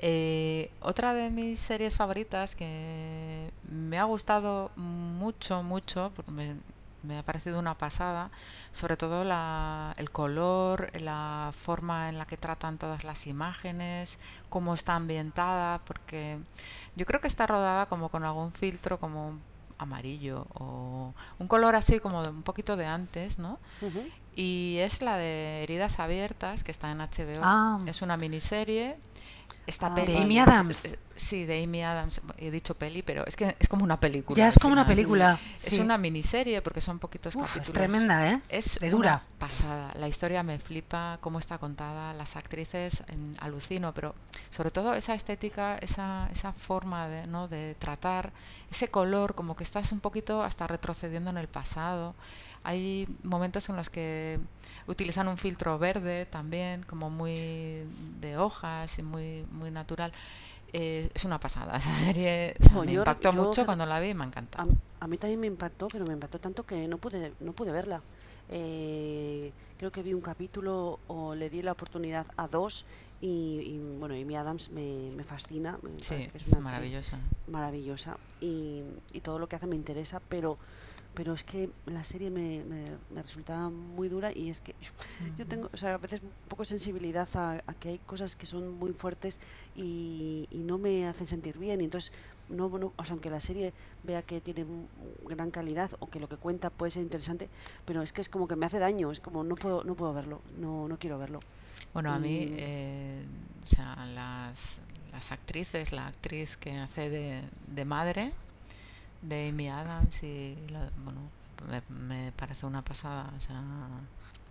Eh, otra de mis series favoritas que me ha gustado mucho, mucho, porque me, me ha parecido una pasada, sobre todo la, el color, la forma en la que tratan todas las imágenes, cómo está ambientada, porque yo creo que está rodada como con algún filtro como amarillo o un color así como de un poquito de antes, ¿no? Y es la de Heridas Abiertas, que está en HBO. Ah. Es una miniserie. Esta Ah, peli. De Amy Adams. es- Sí, de Amy Adams. He dicho peli, pero es que es como una película. Ya es como una película. Es una miniserie porque son poquitos Uf, capítulos. es tremenda, ¿eh? Es de una dura. pasada. La historia me flipa, cómo está contada, las actrices em, alucino, pero sobre todo esa estética, esa, esa forma de, ¿no? de tratar, ese color, como que estás un poquito hasta retrocediendo en el pasado. Hay momentos en los que utilizan un filtro verde también, como muy de hojas y muy, muy natural. Eh, es una pasada esa serie. o sea, Jo, me yo- impactó yo mucho cuando la vi y me encanta. A, a mí también me impactó, pero me impactó tanto que no pude, no pude verla. Eh, creo que vi un capítulo o le di la oportunidad a dos y, y, bueno, Amy Adams me, me fascina. Me Sí, que es una maravillosa. maravillosa y, y todo lo que hace me interesa, pero pero es que la serie me, me, me resulta muy dura y es que yo tengo, o sea, a veces un poco sensibilidad a, a que hay cosas que son muy fuertes y, y no me hacen sentir bien y entonces no, no, o sea, aunque la serie vea que tiene gran calidad o que lo que cuenta puede ser interesante, pero es que es como que me hace daño, es como no puedo, no puedo verlo, no, no quiero verlo. Bueno, a mí, eh, o sea, las, las actrices, la actriz que hace de, de madre de Amy Adams y, la- bueno, me, me parece una pasada, o sea,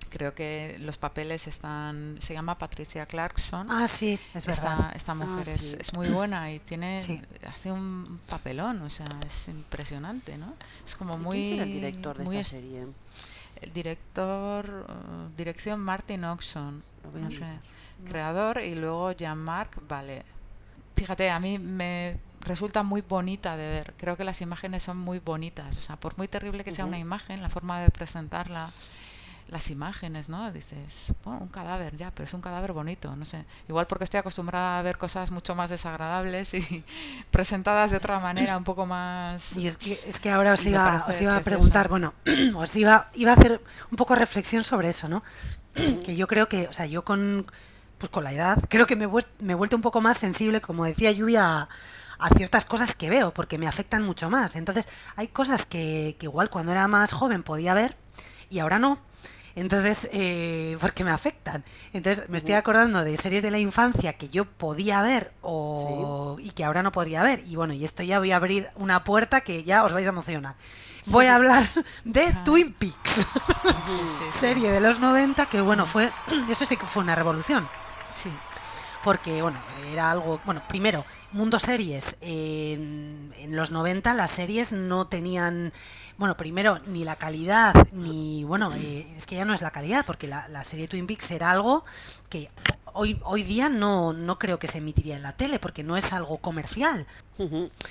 creo que los papeles están, se llama Patricia Clarkson. Ah, sí, es verdad. Esta, esta mujer Ah, es, sí. es muy buena y tiene Sí. hace un papelón, o sea, es impresionante, ¿no? Es como ¿Y muy ¿Quién será el director de esta es- serie? el director, eh, dirección Martin Oxon, no sé, creador y luego Jean-Marc Vallée. Fíjate, a mí me resulta muy bonita de ver. Creo que las imágenes son muy bonitas. O sea, por muy terrible que sea una imagen, la forma de presentarla, las imágenes, ¿no? Dices, bueno, un cadáver ya, pero es un cadáver bonito, no sé. Igual porque estoy acostumbrada a ver cosas mucho más desagradables y presentadas de otra manera, un poco más... Y es que, es que ahora os iba, os iba a preguntar, bueno, os iba, iba a hacer un poco reflexión sobre eso, ¿no? que yo creo que, o sea, yo con, pues con la edad, creo que me, me he vuelto un poco más sensible, como decía Lluvia, a, a ciertas cosas que veo, porque me afectan mucho más. Entonces, hay cosas que, que igual cuando era más joven podía ver y ahora no. Entonces, eh, porque me afectan. Entonces, me estoy acordando de series de la infancia que yo podía ver o, y que ahora no podría ver. Y bueno, y esto ya voy a abrir una puerta que ya os vais a emocionar. Voy a hablar de Twin Peaks, serie de los 90 que bueno, fue, eso sí que fue una revolución. Sí. Porque, bueno, era algo. Bueno, primero, mundo series. En, en los 90 las series no tenían. Bueno, primero, ni la calidad, ni. Bueno, eh, es que ya no es la calidad, porque la, la serie Twin Peaks era algo que hoy, hoy día no, no creo que se emitiría en la tele, porque no es algo comercial.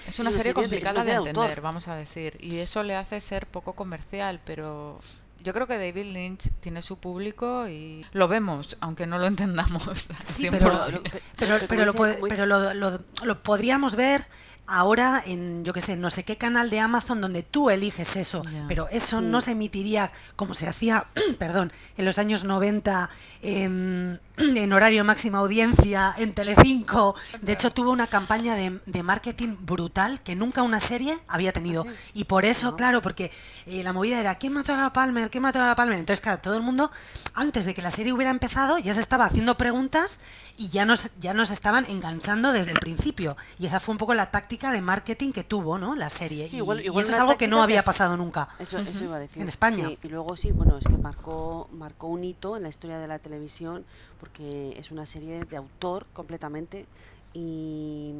Es una Sí, serie complicada de autor. entender, vamos a decir, y eso le hace ser poco comercial, pero yo creo que David Lynch tiene su público y lo vemos, aunque no lo entendamos. Sí, 100%. pero, lo- pero, pero pero, lo, pero podríamos ver ahora en, yo que sé, no sé qué canal de Amazon donde tú eliges eso, pero eso no se emitiría como se hacía, perdón, en los años 90 en, en horario máxima audiencia, en Telecinco. De hecho, tuvo una campaña de, de marketing brutal que nunca una serie había tenido. Y por eso, claro, porque eh, la movida era, ¿quién mató a la Palmer? ¿Quién mató a la Palmer? Entonces, claro, todo el mundo, antes de que la serie hubiera empezado, ya se estaba haciendo preguntas y ya nos, ya nos estaban enganchando desde el principio. Y esa fue un poco la táctica de marketing que tuvo, ¿no? La serie. Sí, Y- igual- y, igual eso es algo que no había es- pasado nunca. Eso, eso iba a decir. En España. Sí, y luego sí, bueno, es que marcó, marcó un hito en la historia de la televisión porque es una serie de autor completamente y,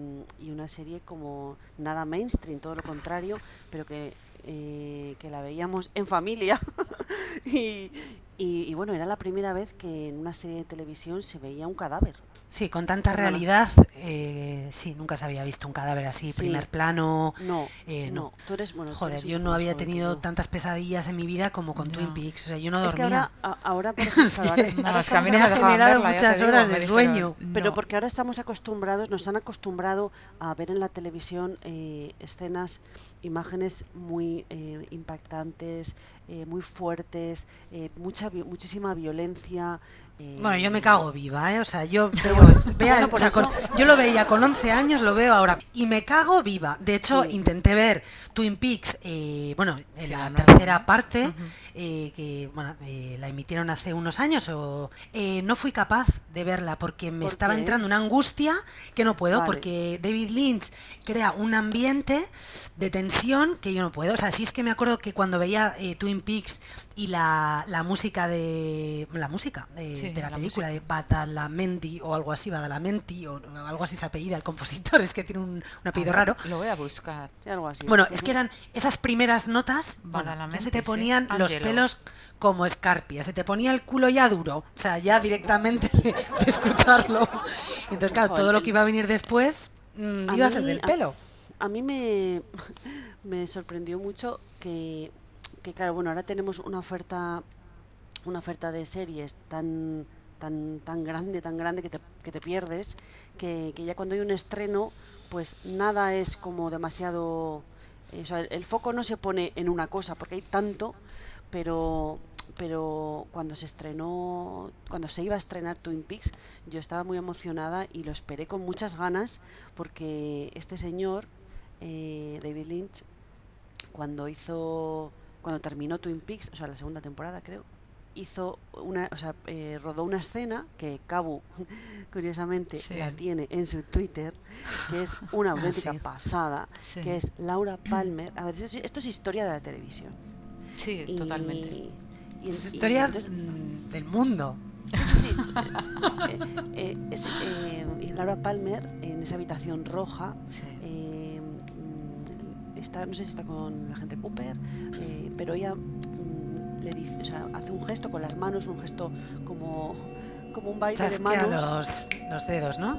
una serie como nada mainstream, todo lo contrario, pero que, eh, que la veíamos en familia. y- y bueno, era la primera vez que en una serie de televisión se veía un cadáver. Sí, con tanta Perdona. realidad, eh, sí, nunca se había visto un cadáver así, Sí. primer plano. No, eh, no, tú eres, bueno, tú Joder, eres yo no había tenido tantas pesadillas en mi vida como con Twin. Peaks. O sea, yo no Es que dormía. ahora, ahora por ejemplo, Sí. ahora No, es que no me ha generado verla, muchas digo, horas de dijeron, sueño. Pero "No". porque ahora estamos acostumbrados, nos han acostumbrado a ver en la televisión eh, escenas, imágenes muy eh, impactantes, eh, muy fuertes, eh, mucha, muchísima violencia. Eh, Bueno, yo me cago viva, ¿eh? O sea, yo veo, vea- o sea, con- yo lo veía con 11 años, lo veo ahora. Y me cago viva. De hecho, Sí. intenté ver Twin Peaks, eh, bueno, en Sí, la tercera ¿no? parte, eh, que bueno, eh, la emitieron hace unos años, o eh, no fui capaz de verla porque me ¿Por estaba qué? entrando una angustia que no puedo, Vale. porque David Lynch crea un ambiente de tensión que yo no puedo. O sea, sí es que me acuerdo que cuando veía eh, Twin Peaks y la, la música de. La música de, Sí, de la, la película de Badalamenti o algo así, Badalamenti o algo así se apellida el compositor, es que tiene un, un apellido A ver, raro. Lo voy a buscar. algo así. Bueno, es que eran esas primeras notas, bueno, ya se te sí. ponían los pelos como escarpia, se te ponía el culo ya duro, o sea, ya directamente de, de escucharlo. Entonces, claro, todo lo que iba a venir después mm, A iba a ser del a- pelo. A mí me, me sorprendió mucho que, que, claro, bueno, ahora tenemos una oferta una oferta de series tan tan tan grande, tan grande que te, que te pierdes, que, que ya cuando hay un estreno, pues nada es como demasiado... eh, o sea, el, foco no se pone en una cosa, porque hay tanto, pero pero cuando se estrenó, cuando se iba a estrenar Twin Peaks, yo estaba muy emocionada y lo esperé con muchas ganas, porque este señor, eh, David Lynch, cuando hizo, cuando terminó Twin Peaks, o sea, la segunda temporada creo, hizo una, o sea, eh, rodó una escena que Cabu, curiosamente, Sí. la tiene en su Twitter, que es una auténtica sí. pasada, Sí. que es Laura Palmer. A ver, esto es- esto es historia de la televisión. Sí, Y- totalmente. y- Es y historia entonces- mm, del mundo. Sí, sí, sí. Eh, eh, es, eh, Laura Palmer en esa habitación roja Sí. eh, está, no sé si está con la gente Cooper, eh, pero ella mm, le dice, o sea, hace un gesto con las manos, un gesto como, como un baile de Chasquea manos. los, los dedos, ¿no?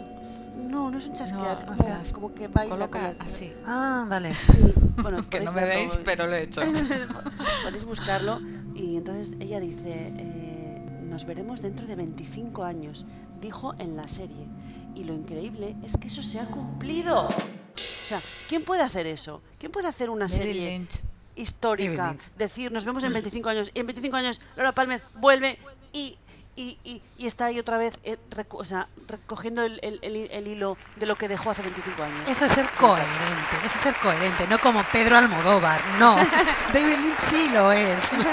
No, no es un chasquear, No, es como, que baila con Coloca las así. Ah, vale. Sí, bueno, Que no me verlo, veis, pero lo he hecho. podéis buscarlo y entonces ella dice eh, nos veremos dentro de 25 años dijo en la serie y lo increíble es que eso se ha cumplido sea quién puede hacer eso quién puede hacer una David serie Lynch. Histórica decir nos vemos en 25 años y en 25 años Laura Palmer vuelve y y, y- y está ahí otra vez eh, reco- o sea, recogiendo el, el- el- el hilo de lo que dejó hace 25 años. Eso es ser coherente, eso es ser coherente, no como Pedro Almodóvar, no. David Lynch sí lo es.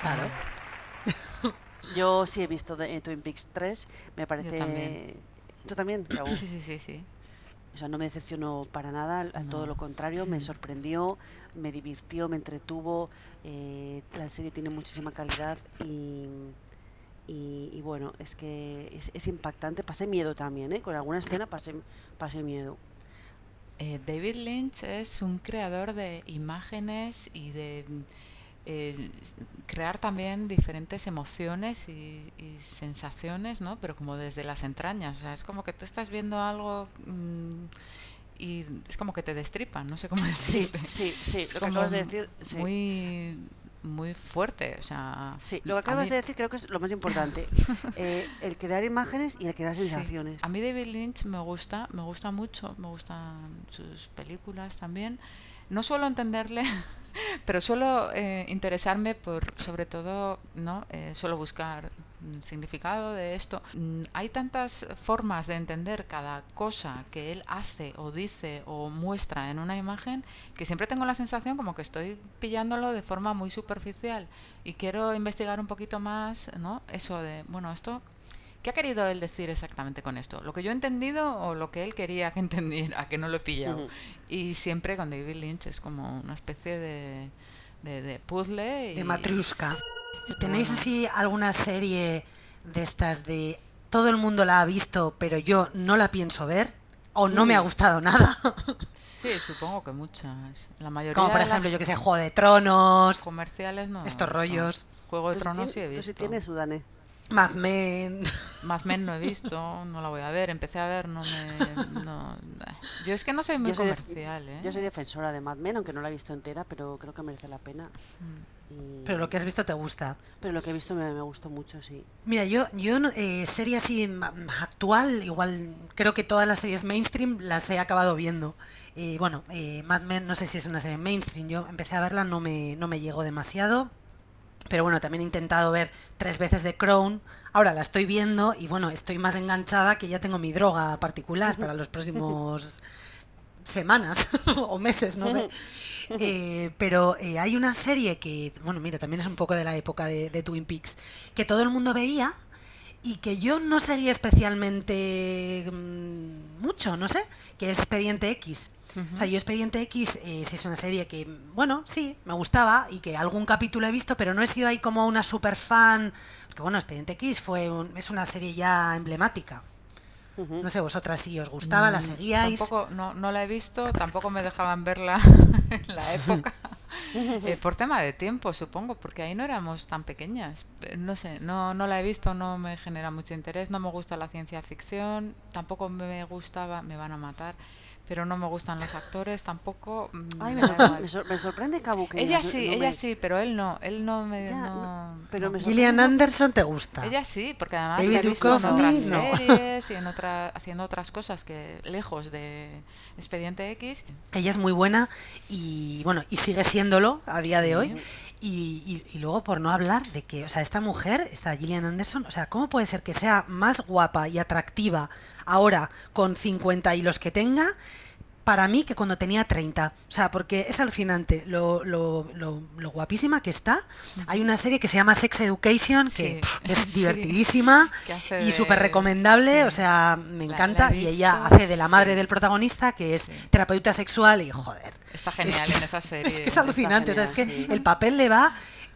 Claro. Yo sí he visto de, eh, Twin Peaks 3, me parece... también. ¿Tú también? Raúl? Sí, sí, sí, sí. O sea, no me decepcionó para nada, al todo lo contrario, me sorprendió, me divirtió, me entretuvo. eh, la serie tiene muchísima calidad y, y, y bueno, es que es, es impactante. Pasé miedo también, ¿eh? Con alguna escena pasé, pasé miedo. Eh, David Lynch es un creador de imágenes y de eh, crear también diferentes emociones y, y sensaciones, ¿no? Pero como desde las entrañas. O sea, es como que tú estás viendo algo mm, y es como que te destripan, no sé cómo decirte. sí, sí, Es lo que acabas de decir, sí. muy muy fuerte, o sea, Sí, lo que acabas mí- de decir creo que es lo más importante. Eh, el crear imágenes y el crear Sí. sensaciones. A mí David Lynch me gusta, me gusta mucho, me gustan sus películas también. No suelo entenderle, pero suelo eh, interesarme por, sobre todo, ¿no? Eh, suelo buscar significado de esto. Mm, Hay tantas formas de entender cada cosa que él hace o dice o muestra en una imagen que siempre tengo la sensación como que estoy pillándolo de forma muy superficial y quiero investigar un poquito más, ¿no? Eso de, bueno, esto ¿Qué ha querido él decir exactamente con esto? ¿Lo que yo he entendido o lo que él quería que entendiera, que no lo he pillado? Y siempre con David Lynch es como una especie de, de, de puzzle. Y, De Matriuska. ¿Tenéis así alguna serie de estas de todo el mundo la ha visto, pero yo no la pienso ver? ¿O no me ha gustado nada? Sí, supongo que muchas. La mayoría Como por de ejemplo, las yo que sé, Juego de Tronos, comerciales no. estos visto. rollos. Juego de ¿Tú sí Tronos sí he tú sí visto. tienes, Sudane? Mad Men. Mad Men no he visto, no la voy a ver. Empecé a ver, no me. No, yo es que no soy muy Yo soy, def- comercial, ¿eh? yo soy defensora de Mad Men, aunque no la he visto entera, pero creo que merece la pena. Y- Pero lo que has visto te gusta. pero lo que he visto me, me gustó mucho, sí. Mira, yo, yo no- eh, serie así ma- actual, igual creo que todas las series mainstream las he acabado viendo. Eh, bueno, eh, Mad Men no sé si es una serie mainstream, yo empecé a verla, no me, no me llegó demasiado. Pero bueno, también he intentado ver tres veces The Crown. Ahora la estoy viendo y bueno, estoy más enganchada que ya tengo mi droga particular para los próximos semanas o meses, no sé. Eh, pero eh, hay una serie que, bueno, mira, también es un poco de la época de, de Twin Peaks, que todo el mundo veía y que yo no seguía especialmente mm, mucho, no sé, que es Expediente X. O sea, yo Expediente X eh, sí es una serie que, bueno, sí, me gustaba y que algún capítulo he visto, pero no he sido ahí como una super fan, porque bueno, Expediente X fue un- es una serie ya emblemática. No sé, vosotras si os gustaba, la Mm, seguíais. Tampoco, no, no la he visto, tampoco me dejaban verla en la época. Eh, por tema de tiempo, supongo, porque ahí no éramos tan pequeñas. Eh, No sé, no, no la he visto, no me genera mucho interés, no me gusta la ciencia ficción, tampoco me gustaba, me van a matar, pero no me gustan los actores, tampoco. mm, Ay, me, da sorpre- igual. me sor- me sorprende que Ella sí, no ella me- sí, pero él no, él no me... Ya, no- pero no. me Gillian sorprende- Anderson te gusta. Ella sí, porque además David la he visto en otras no. series y en otra, haciendo otras cosas que lejos de Expediente X. Ella es muy buena y bueno, y sigue siéndolo a día de Sí. hoy. Y, y- y luego por no hablar de que, o sea, esta mujer, esta Gillian Anderson, o sea, ¿cómo puede ser que sea más guapa y atractiva ahora con 50 y los que tenga? Para mí que cuando tenía 30. O sea, porque es alucinante lo, lo, lo, lo guapísima que está. Hay una serie que se llama Sex Education, que Sí. pff, es divertidísima y súper recomendable. sí. O sea, me encanta. la y ella hace de la madre del protagonista, que es terapeuta sexual y joder. Está es genial que en es- esa serie. Es que es alucinante, o sea, es que el papel le va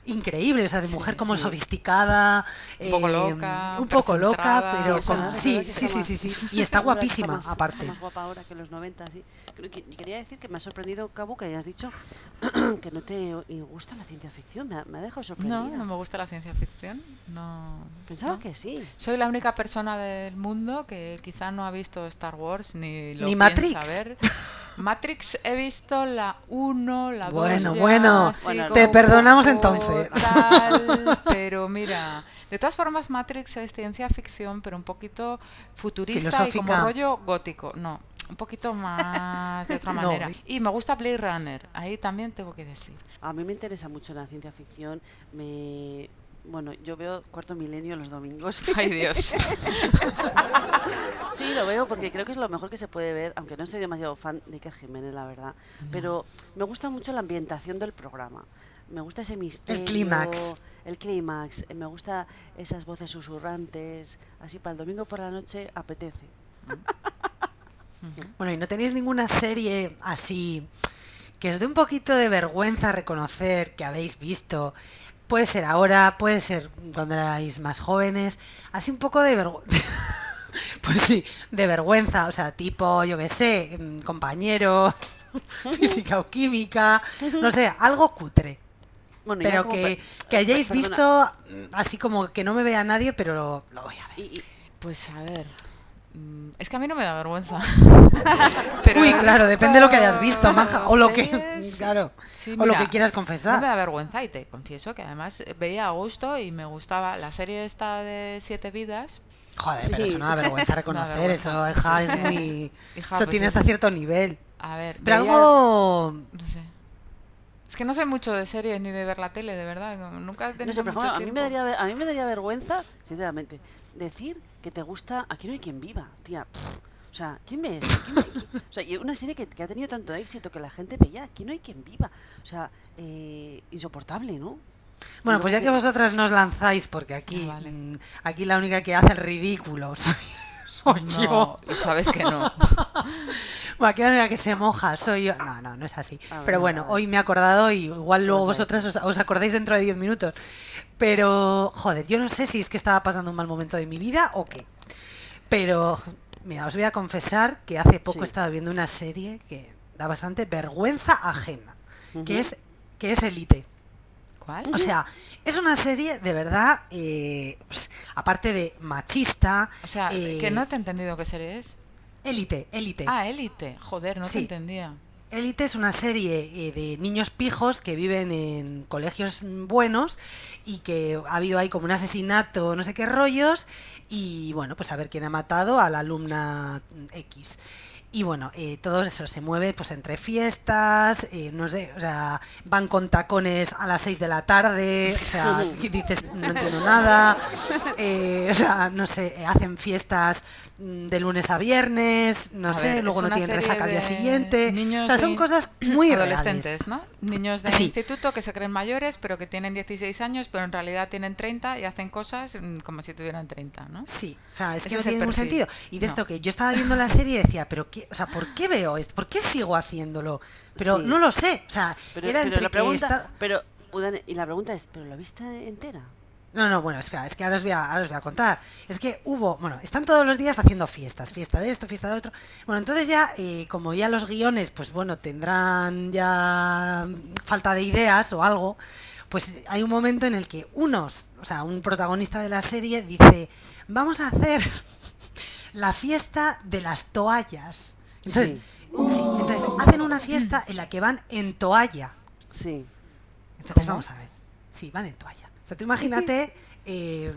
increíble, o sea, de mujer como sí. sofisticada, Un poco eh, loca, un pero poco loca, con- sí, sí, sí, sí, sí, y está guapísima más- aparte. Está más guapa ahora que en los 90, sí. Creo que- Quería decir que me ha sorprendido, Cabu, que hayas dicho que no te eh, gusta la ciencia ficción. Me ha, me ha dejado sorprendida. No, no me gusta la ciencia ficción. No. Pensaba no. que sí. Soy la única persona del mundo que quizá no ha visto Star Wars ni lo Ni Matrix. ver. Matrix he visto la 1, la 2. Bueno, ya, bueno, te perdonamos poco entonces. tal, pero mira, de todas formas Matrix es ciencia ficción, pero un poquito futurista y como rollo gótico. No, un poquito más de otra No. manera. Y me gusta Blade Runner, ahí también tengo que decir. A mí me interesa mucho la ciencia ficción. Me, Bueno, yo veo Cuarto Milenio los domingos. Ay, Dios. Sí, lo veo porque creo que es lo mejor que se puede ver, aunque no soy demasiado fan de Iker Jiménez, la verdad. Pero me gusta mucho la ambientación del programa. Me gusta ese misterio. clímax. El clímax. eh, Me gusta esas voces susurrantes. Así para el domingo por la noche apetece. Bueno, ¿y no tenéis ninguna serie así que os dé un poquito de vergüenza reconocer que habéis visto? Puede ser ahora, puede ser cuando erais más jóvenes, así un poco de vergüenza. Pues sí, de vergüenza, o sea, tipo, yo qué sé, mm, compañero, física o química, no sé, algo cutre. Bueno, Pero que, per- que hayáis perdona, visto mm, así como que no me vea nadie, pero lo, lo voy a ver. y- y- Pues a ver. Mm, Es que a mí no me da vergüenza. Pero Uy, claro, depende de lo que hayas visto, maja, o lo que, claro, Sí, o lo que quieras No me confesar. da vergüenza y te confieso que además veía a gusto y me gustaba la serie esta de Siete Vidas. Joder, pero Sí. eso no da vergüenza reconocer, vergüenza. eso, hija, es Sí. muy... Hija, eso pues tiene hasta cierto nivel. A ver, Pero veía- algo... No sé. Es que no sé mucho de series ni de ver la tele, de verdad. no- Nunca he tenido No sé, mucho ejemplo, a mí, me daría, ver- a mí me daría vergüenza, sinceramente, decir que te gusta Aquí no hay quien viva, tía. pff, O sea, ¿quién ve eso? ¿Quién ve- qui- O sea, y una serie que, que ha tenido tanto éxito que la gente veía, aquí no hay quien viva. O sea, eh, insoportable, ¿no? Bueno, pues ya que vosotras nos lanzáis, porque aquí, Ah, vale. mm, aquí la única que hace el ridículo soy, soy No, yo. y sabes que no. Aquí la que se moja soy yo. No, no, no es así. A ver, Pero bueno, hoy me he acordado y igual luego a vosotras os, os acordáis dentro de 10 minutos. Pero, joder, yo no sé si es que estaba pasando un mal momento de mi vida o qué. Pero, mira, os voy a confesar que hace poco Sí. estaba viendo una serie que da bastante vergüenza ajena, que es que es Elite. ¿Cuál? O sea, es una serie de verdad, eh, pues, aparte de machista. O sea, eh, que no te he entendido qué serie es. Élite, élite. Ah, Élite. Joder, no Sí. te entendía. Élite es una serie eh, de niños pijos que viven en colegios buenos y que ha habido ahí como un asesinato, no sé qué rollos, y bueno, pues a ver quién ha matado a la alumna X. Y bueno, eh, todo eso se mueve pues entre fiestas, eh, no sé, o sea, van con tacones a las 6 de la tarde, o sea, dices, no entiendo nada, eh, o sea, no sé, eh, hacen fiestas mm, de lunes a viernes, no A sé, ver, luego no tienen resaca al día siguiente, niños o sea, son cosas muy reales. Adolescentes, ¿no? Niños de Sí. instituto que se creen mayores, pero que tienen 16 años, pero en realidad tienen 30 y hacen cosas mm, como si tuvieran 30, ¿no? Sí, o sea, es Ese que no tiene ningún sentido. Y de No. esto que yo estaba viendo la serie y decía, pero qué, o sea, ¿por qué veo esto? ¿Por qué sigo haciéndolo? Pero Sí. no lo sé, o sea, Pero, era pero entre la pregunta, pero, y la pregunta es, ¿pero la viste entera? No, no, bueno, espera, es que ahora os, voy a, ahora os voy a contar. Es que hubo, bueno, están todos los días haciendo fiestas, fiesta de esto, fiesta de otro. Bueno, entonces ya, eh, como ya los guiones, pues bueno, tendrán ya falta de ideas o algo, pues hay un momento en el que unos, o sea, un protagonista de la serie dice, vamos a hacer la fiesta de las toallas. Entonces, sí, entonces hacen una fiesta en la que van en toalla. Sí. Entonces ¿Cómo? vamos a ver. Sí, van en toalla. O sea, tú imagínate eh,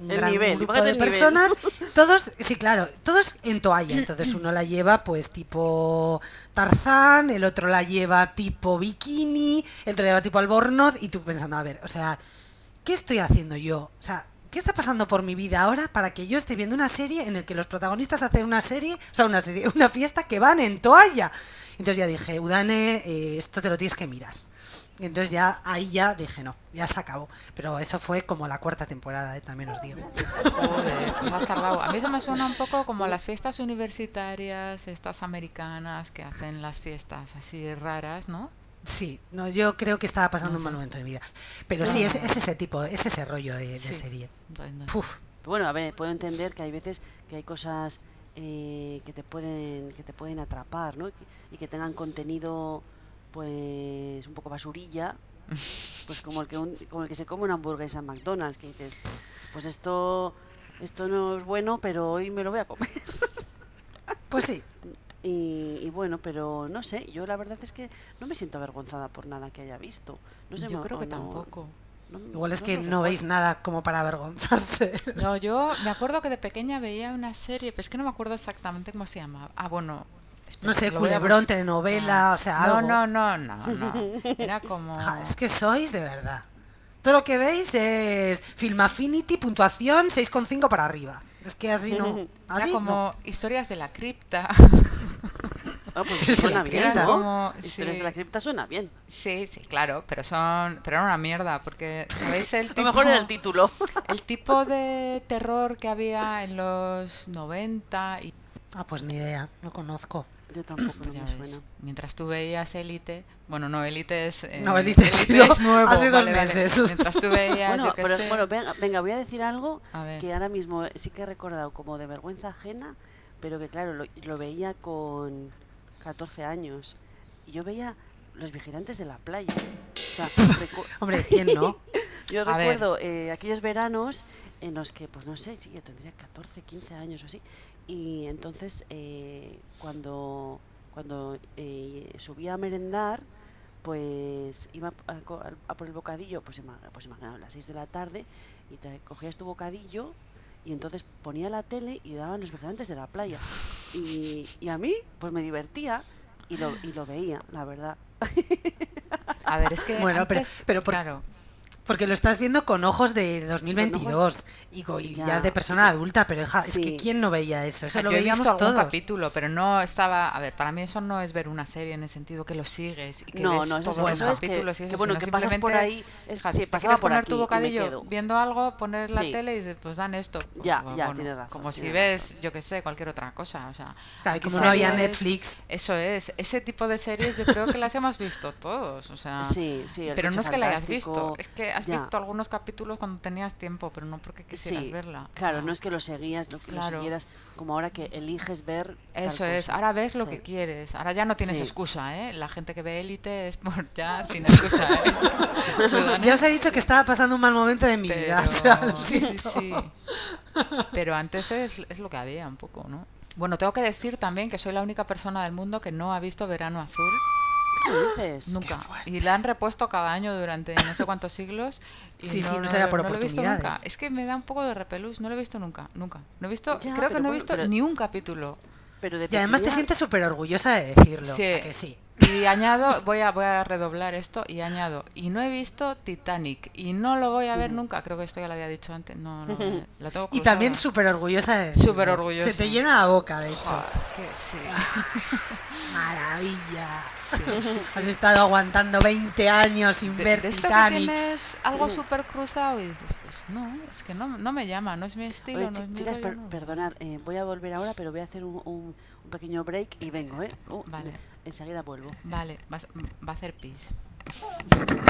un El gran nivel, grupo de el nivel. personas, todos, sí, claro, todos en toalla. Entonces uno la lleva pues tipo Tarzán, el otro la lleva tipo bikini, el otro la lleva tipo albornoz y tú pensando, a ver, o sea, ¿qué estoy haciendo yo? O sea, ¿qué está pasando por mi vida ahora para que yo esté viendo una serie en la que los protagonistas hacen una serie, o sea, una serie, una fiesta que van en toalla? Entonces ya dije, Udane, eh, esto te lo tienes que mirar. Y entonces ya ahí ya dije, no, ya se acabó. Pero eso fue como la cuarta temporada, eh, también os digo. Joder, has tardado. A mí eso me suena un poco como las fiestas universitarias, estas americanas que hacen las fiestas así raras, ¿no? Sí, no, yo creo que estaba pasando No un mal momento de mi vida. Pero sí, es, es ese tipo, es ese rollo de, de Sí. serie. No sé. Puf. Bueno, a ver, puedo entender que hay veces que hay cosas eh, que te pueden que te pueden atrapar, ¿no? Y que, y que tengan contenido, pues, un poco basurilla, pues como el que un- como el que se come una hamburguesa en McDonald's, que dices, "Pff, pues esto esto no es bueno, pero hoy me lo voy a comer. Pues sí, Y, y bueno, pero no sé, yo la verdad es que no me siento avergonzada por nada que haya visto. No sé, Yo creo que no- tampoco. no- igual es no que no veis nada como para avergonzarse. No, yo me acuerdo que de pequeña veía una serie, pero es que no me acuerdo exactamente cómo se llama. Ah, bueno. No sé, culebrón, telenovela, Ah, o sea, algo. No, no, no, no. Era como. Ja, es que sois de verdad. Todo lo que veis es Film Affinity, puntuación 6,5 para arriba. Es que así no. Era como no. historias de la cripta. Ah, pues de suena la bien, cripta. ¿no? Como- Historias sí. de la cripta suena bien. Sí, sí, claro, pero son, pero era una mierda porque sabéis el A tipo, lo mejor era el título. el tipo de terror que había en los 90 y Ah, pues ni idea, no conozco. Yo tampoco no pues ya me ves, suena. mientras tú veías Élite, bueno, no, Élite es eh, No, Élite ha sido es nuevo, hace dos vale, vale. meses. Mientras tú veías, Bueno, yo qué pero sé, bueno, venga, venga, voy a decir algo A ver. que ahora mismo sí que he recordado como de vergüenza ajena, pero que claro, lo, lo veía con 14 años. Y yo veía Los Vigilantes de la Playa. O sea, Hombre, ¿quién no? yo A recuerdo eh, aquellos veranos en los que, pues no sé, sí, yo tendría 14, 15 años o así. Y entonces, eh, cuando, cuando eh, subía a merendar, pues iba a, a por el bocadillo, pues, pues imaginaos, a las 6 de la tarde, y te cogías tu bocadillo, y entonces ponía la tele y daban los vigilantes de la playa. Y, y a mí, pues me divertía y lo, y lo veía, la verdad. a ver, es que Bueno, pero- antes, pero por- claro, Porque lo estás viendo con ojos de 2022 y, co- y ya. Ya. de persona adulta, pero hija, es que Sí. ¿quién no veía eso? Eso sea, lo yo he veíamos visto algún todos. capítulo, pero no estaba. A ver, para mí eso no es ver una serie en el sentido que lo sigues y que No, ves no, eso, todos los eso es que, capítulos y que eso, bueno, sino que pasas por ahí, es, hija, sí, pasaba por comer aquí tu y bocadillo viendo algo, poner la Sí. tele y pues dan esto. Pues, Ya, bueno, ya, bueno, tienes razón, Como si ves, razón. yo que sé, cualquier otra cosa. O sea, y aquí como no había series- Netflix. Eso es, ese tipo de series yo creo que las hemos visto todos. O sea, Sí, sí, el pero no es que la hayas visto, es que has ya. visto algunos capítulos cuando tenías tiempo, pero no porque quisieras Sí, verla. claro, no es que lo seguías, lo que Claro. lo siguieras como ahora que eliges ver. Eso es, cosa. ahora ves lo Sí. que quieres, ahora ya no tienes Sí. excusa, ¿eh? La gente que ve élite es por ya sin excusa, ¿eh? Ya os he dicho que estaba pasando un mal momento de mi vida. o sea, lo sí, siento. sí. Pero antes es, es lo que había un poco, ¿no? Bueno, tengo que decir también que soy la única persona del mundo que no ha visto Verano Azul ¿Qué dices? nunca. Y la han repuesto cada año durante no sé cuántos siglos. Y Sí, sí, no será por lo he visto nunca. oportunidades. Es que me da un poco de repelús, no lo he visto nunca, nunca. No he visto, Ya, creo que no he visto pero- ni un capítulo. Pero de Y además te sientes súper orgullosa de decirlo. Sí. ¿a que sí. Y añado, voy a, voy a redoblar esto y añado, y no he visto Titanic y no lo voy a ver nunca, creo que esto ya lo había dicho antes, no, no, la tengo Y también súper orgullosa de. Súper orgullosa. Se te llena la boca, de hecho. Que sí. Maravilla. Has estado aguantando 20 años sin De, ver de esto que Titanic. tienes algo súper cruzado y dices, no, es que no, no me llama, no es mi estilo, Oye, no es mi chicas, rollo, per- perdonad, eh, voy a volver ahora, pero voy a hacer un, un- un pequeño break y vengo, ¿eh? Uh, Vale. Enseguida vuelvo. Vale, vas- va a hacer pis.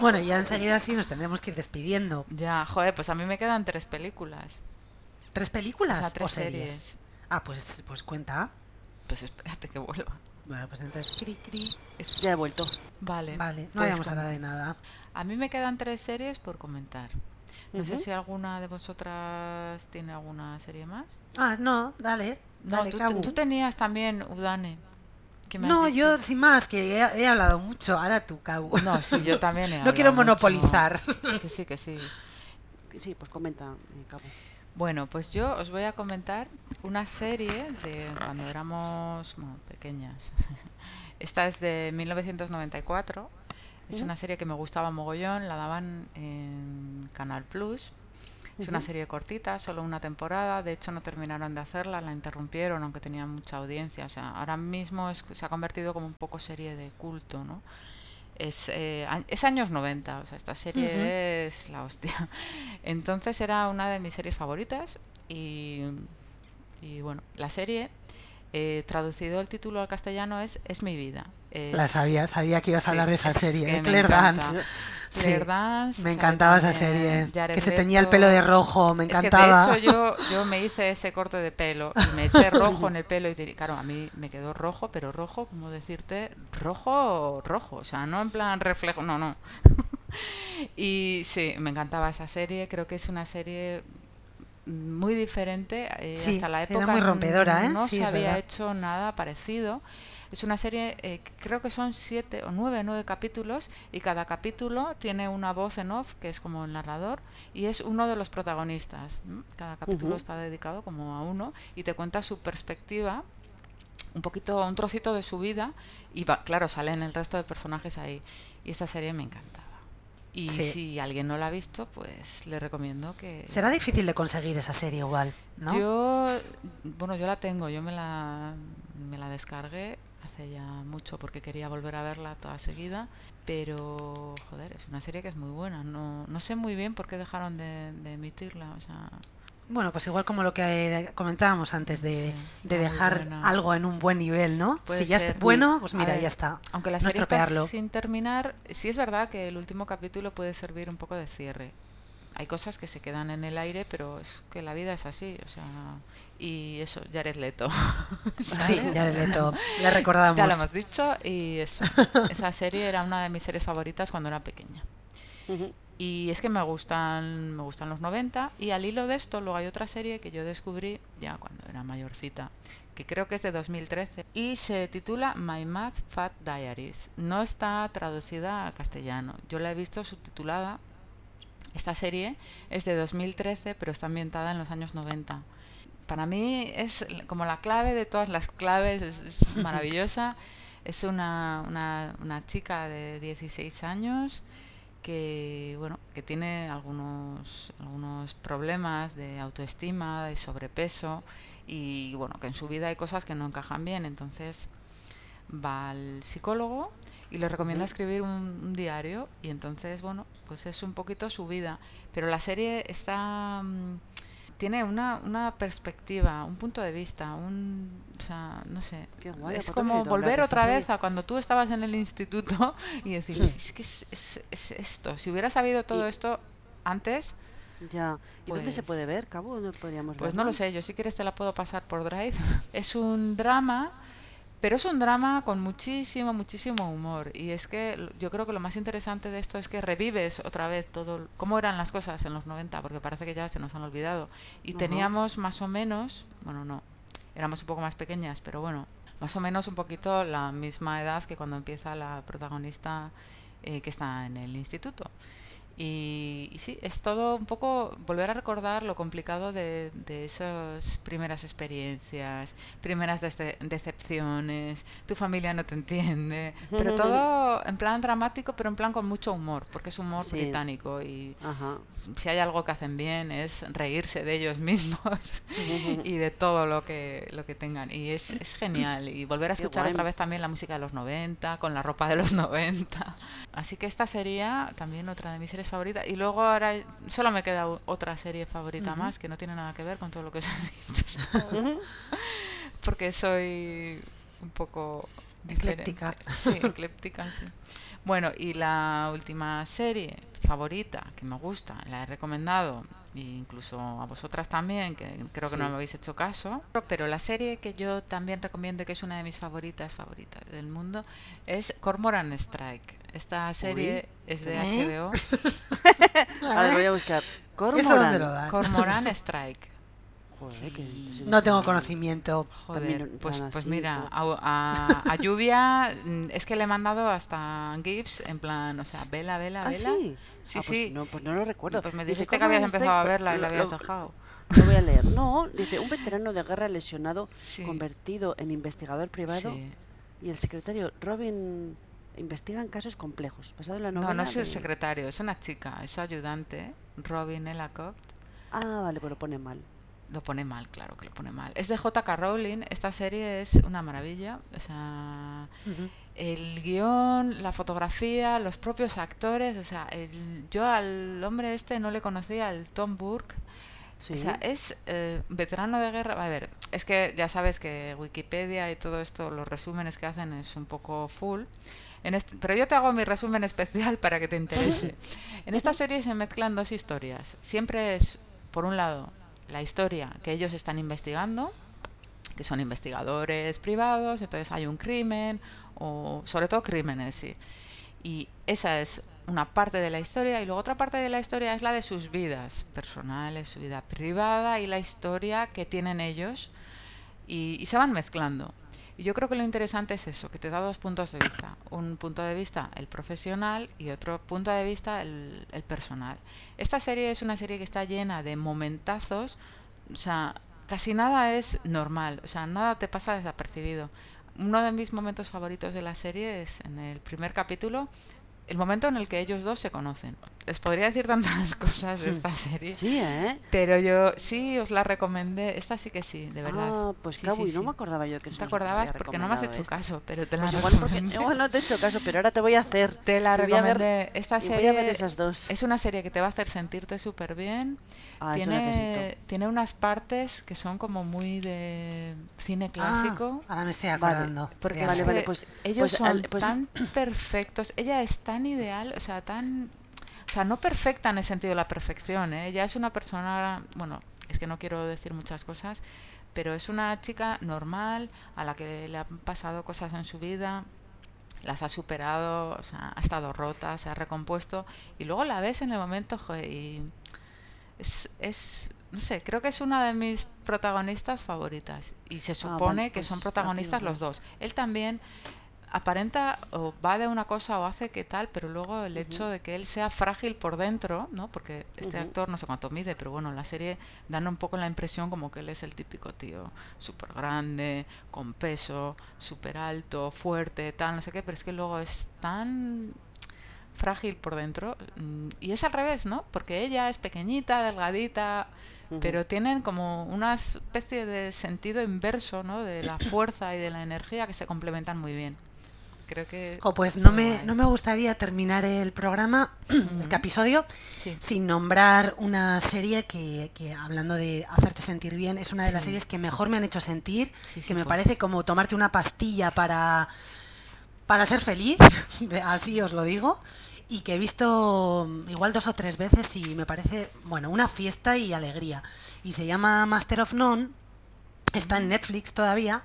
Bueno, ya enseguida sí nos tendremos que ir despidiendo. Ya, joder, pues a mí me quedan tres películas. ¿Tres O películas o, tres series? series. Ah, pues, pues cuenta. Pues espérate que vuelva. Bueno, pues entonces, cri, cri. Ya he vuelto. Vale. Vale, no pues con- hablar de nada. A mí me quedan tres series por comentar. No sé Ujú. si alguna de vosotras tiene alguna serie más. Ah, no, dale. No, dale, tú, Cabu. tú tenías también Udane. ¿Qué me No, yo sin más, que he, he hablado mucho. Ahora tú, Cabu. No, sí, yo también he No quiero hablado mucho. monopolizar. Que sí, que sí. Sí, pues comenta, eh, Cabo. Bueno, pues yo os voy a comentar una serie de cuando éramos bueno, pequeñas. Esta es de 1994. Es una serie que me gustaba mogollón, la daban en Canal Plus. Es una serie cortita, solo una temporada. De hecho, no terminaron de hacerla, la interrumpieron, aunque tenía mucha audiencia. O sea, ahora mismo es- se ha convertido como un poco serie de culto, ¿no? Es, eh, es años 90, o sea, esta serie Ujú. es la hostia. Entonces era una de mis series favoritas y, y bueno, la serie, eh, traducido el título al castellano es Es mi vida. La sabía, sabía que ibas a Sí, hablar de esa es serie, de Claire. Dance. Sí, Claire Dance, me encantaba esa serie. Jared Que se teñía el pelo Leto. de rojo, me Es que, encantaba. de hecho yo, yo me hice ese corte de pelo y me eché rojo en el pelo y te- claro, a mí me quedó rojo, pero rojo, como decirte, rojo, rojo, o sea, no en plan reflejo, no, no. y sí, me encantaba esa serie, creo que es una serie muy diferente, eh, Sí, hasta la era época muy rompedora, ¿eh? no Sí, se había verdad. hecho nada parecido. Es una serie, eh, creo que son siete o nueve, nueve capítulos y cada capítulo tiene una voz en off, que es como el narrador, y es uno de los protagonistas. Cada capítulo está dedicado como a uno y te cuenta su perspectiva, un poquito, un trocito de su vida y va, claro, salen el resto de personajes ahí. Y esta serie me encantaba. Y Sí. si alguien no la ha visto, pues le recomiendo que... Será difícil de conseguir esa serie igual, ¿no? Yo, bueno, yo la tengo, yo me la, me la descargué hace ya mucho porque quería volver a verla toda seguida, pero, joder, es una serie que es muy buena. No, no sé muy bien por qué dejaron de, de emitirla, o sea, Bueno, pues igual como lo que eh, comentábamos antes de, Sí, dejar algo en un buen nivel, ¿no? Puede si ya ser. bueno, pues A mira, ver, ya está. Aunque la no serie está estropearlo. sin terminar, sí es verdad que el último capítulo puede servir un poco de cierre. Hay cosas que se quedan en el aire, pero es que la vida es así, o sea, y eso, Jared Leto. Sí, ¿sabes? ya le, to- le recordamos. Ya lo hemos dicho y eso. Esa serie era una de mis series favoritas cuando era pequeña. Ujú. Y es que me gustan, me gustan los 90 y al hilo de esto luego hay otra serie que yo descubrí ya cuando era mayorcita, que creo que es de 2013 y se titula My Math Fat Diaries. No está traducida a castellano. Yo la he visto subtitulada. Esta serie es de 2013, pero está ambientada en los años 90. Para mí es como la clave de todas las claves, es, es maravillosa. Es una, una, una chica de 16 años que bueno que tiene algunos algunos problemas de autoestima de sobrepeso y bueno que en su vida hay cosas que no encajan bien. Entonces va al psicólogo y le recomienda escribir un, un diario y entonces bueno pues es un poquito su vida. Pero la serie está mm, tiene una, una perspectiva, un punto de vista, un, o sea, no sé, guay, es ¿por qué no como volver otra vez a cuando tú estabas en el instituto y decir, es que es, es- es esto, si hubiera sabido todo Y- esto antes, Ya. ¿Y dónde se Pues- puede ver, Cabo? ¿Dónde podríamos pues no lo sé, yo si quieres te la puedo pasar por Drive. Es un drama, pero es un drama con muchísimo, muchísimo humor. Y es que yo creo que lo más interesante de esto es que revives otra vez todo, cómo eran las cosas en los 90, porque parece que ya se nos han olvidado. Y teníamos más o menos, bueno, no, éramos un poco más pequeñas, pero bueno, más o menos un poquito la misma edad que cuando empieza la protagonista eh, que está en el instituto. Y, y sí, es todo un poco volver a recordar lo complicado de, de esas primeras experiencias, primeras dece- decepciones, tu familia no te entiende, pero todo en plan dramático, pero en plan con mucho humor, porque es humor Sí. británico y Ajá. si hay algo que hacen bien es reírse de ellos mismos y de todo lo que, lo que tengan. Y es, es genial. Y volver a escuchar otra vez también la música de los 90, con la ropa de los 90. Así que esta sería también otra de mis series favoritas. Y luego ahora solo me queda otra serie favorita más que no tiene nada que ver con todo lo que os he dicho. Porque soy un poco... diferente. Ecléctica. Sí, ecléptica, sí. Bueno, y la última serie favorita que me gusta, la he recomendado, e incluso a vosotras también, que creo que no me habéis hecho caso, pero la serie que yo también recomiendo, y que es una de mis favoritas, favoritas del mundo, es Cormoran Strike. Esta serie es de ¿Eh? HBO. A ver, voy a buscar. ¿Eso dónde lo Cormoran. Cormoran Strike. Joder, que ese No tengo conocimiento. Joder, pues, pues mira, a, a- a Lluvia mm, es que le he mandado hasta GIFs en plan, o sea, vela, vela, ¿Ah, vela. sí? Sí, Ah, pues sí. No, pues no lo recuerdo. Pues me Dice, dijiste que Cormoran habías empezado a verla y la habías dejado. Lo voy a leer. No, dice, un veterano de guerra lesionado, Sí. convertido en investigador privado, Sí. y el secretario Robin investigan casos complejos, basado en la No, novela no es el secretario, es una chica, es su ayudante, Robin Elacoct. Ah, vale, pues lo pone mal. Lo pone mal, claro que lo pone mal. Es de J.K. Rowling, esta serie es una maravilla. O sea, Ujú. El guion, la fotografía, los propios actores. O sea, el- yo al hombre este no le conocía, el Tom Burke. Sí. O sea, es eh, veterano de guerra. A ver, es que ya sabes que Wikipedia y todo esto, los resúmenes que hacen es un poco full. En este- pero yo te hago mi resumen especial para que te interese. En esta serie se mezclan dos historias. Siempre es, por un lado, la historia que ellos están investigando, que son investigadores privados, entonces hay un crimen, sobre todo crímenes, sí. Y esa es una parte de la historia y luego otra parte de la historia es la de sus vidas personales, su vida privada y la historia que tienen ellos y, y se van mezclando. Y yo creo que lo interesante es eso, que te da dos puntos de vista. Un punto de vista el profesional y otro punto de vista el, el personal. Esta serie es una serie que está llena de momentazos, o sea, casi nada es normal, o sea, nada te pasa desapercibido. Uno de mis momentos favoritos de la serie es en el primer capítulo, el momento en el que ellos dos se conocen. Les podría decir tantas cosas de esta serie. Sí, ¿eh? Pero yo sí os la recomendé. Esta sí que sí, de verdad. Ah, pues Sí, no sí. me acordaba yo que ¿No te acordabas? Porque no me has hecho caso, pero te la Pues igual, porque- recomendé. igual no te he hecho caso, pero ahora te voy a hacer. Te la ver- recomendé. Esta serie voy a ver esas dos. es una serie que te va a hacer sentirte súper bien. Ah, tiene, tiene unas partes que son como muy de cine clásico. Ah, ahora me estoy Vale, acordando. Porque de es Vale, vale, que pues- ellos pues son pues- tan perfectos. Ella es tan ideal, o sea, tan. O sea, no perfecta en el sentido de la perfección. ¿eh? Ella es una persona. Bueno, es que no quiero decir muchas cosas, pero es una chica normal a la que le han pasado cosas en su vida. Las ha superado, o sea, ha estado rota, se ha recompuesto. Y luego la ves en el momento, joder, y. Es, es, no sé, creo que es una de mis protagonistas favoritas. Y se Ah, supone que pues son protagonistas lo los dos. Él también aparenta o va de una cosa o hace que tal, pero luego el hecho de que él sea frágil por dentro, ¿no? Porque este actor no sé cuánto mide, pero bueno, en la serie dan un poco la impresión como que él es el típico tío súper grande, con peso, súper alto, fuerte, tal, no sé qué, pero es que luego es tan frágil por dentro mm, y es al revés, ¿no? Porque ella es pequeñita, delgadita, pero tienen como una especie de sentido inverso, ¿no? De la fuerza y de la energía que se complementan muy bien. Creo que Jo, pues no me, no me gustaría terminar el programa, el episodio, Sí. sin nombrar una serie que, que, hablando de hacerte sentir bien, es una de las Sí. series que mejor me han hecho sentir, Sí, sí, que me pues. parece como tomarte una pastilla para, para ser feliz, así os lo digo, y que he visto igual dos o tres veces y me parece, bueno, una fiesta y alegría. Y se llama Master of None, está en Netflix todavía.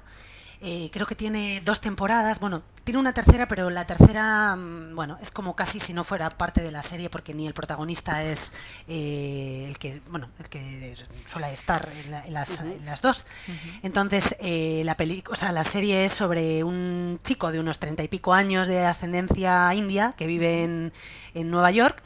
eh, creo que tiene dos temporadas. Bueno, tiene una tercera, pero la tercera, mm, bueno, es como casi si no fuera parte de la serie, porque ni el protagonista es eh, el que, bueno, el que suele estar en, la- en las, en las dos. Entonces, eh, la peli, o sea, la serie es sobre un chico de unos treinta y pico años de ascendencia india que vive en, en Nueva York.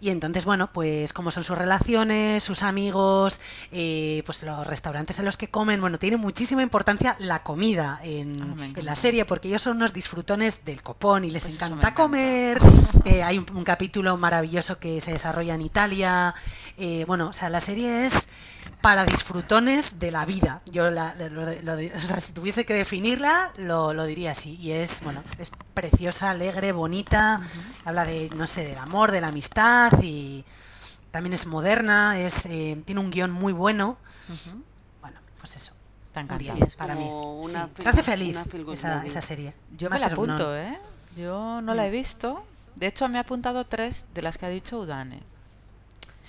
Y entonces, bueno, pues cómo son sus relaciones, sus amigos, eh, pues los restaurantes en los que comen. Bueno, tiene muchísima importancia la comida en, Ah, en la serie porque ellos son unos disfrutones del copón y les Pues encanta. comer. Eh, hay un, un capítulo maravilloso que se desarrolla en Italia. Eh, bueno, o sea, la serie es para disfrutones de la vida. Yo la, lo- o sea, si tuviese que definirla, lo, lo diría así. Y es, bueno, es preciosa, alegre, bonita. Habla de, no sé, del amor, de la amistad y también es moderna, es, eh, tiene un guion muy bueno. Bueno, pues eso. 10 es para mí. Sí, Te hace feliz esa, serie. Yo me la apunto. ¿eh? Yo no la he visto. De hecho, me ha apuntado tres de las que ha dicho Udane.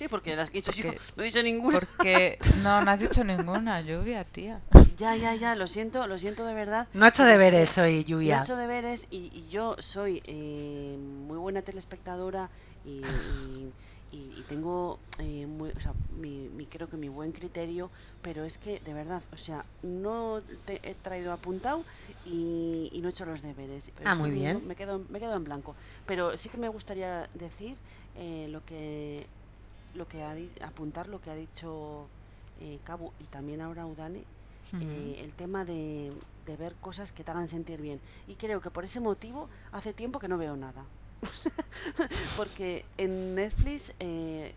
Sí, porque las que he dicho yo, Porque- no he dicho ninguna. Porque no, no has dicho ninguna, lluvia, tía. Ya, ya, ya, lo siento, lo siento de verdad. No ha hecho deberes hoy, No he Lluvia. hecho deberes y, y yo soy eh, muy buena telespectadora y, y- y- y tengo eh, muy, o sea, mi, mi- creo que mi buen criterio, pero es que de verdad, o sea, no te he traído apuntado y, y no he hecho los deberes. Pero Ah, muy me- bien. Me quedo, me quedo en blanco. Pero sí que me gustaría decir eh, lo que lo que ha apuntar lo que ha dicho eh, Cabu y también ahora Udane eh, el tema de, de ver cosas que te hagan sentir bien. Y creo que por ese motivo hace tiempo que no veo nada. Porque en Netflix, eh,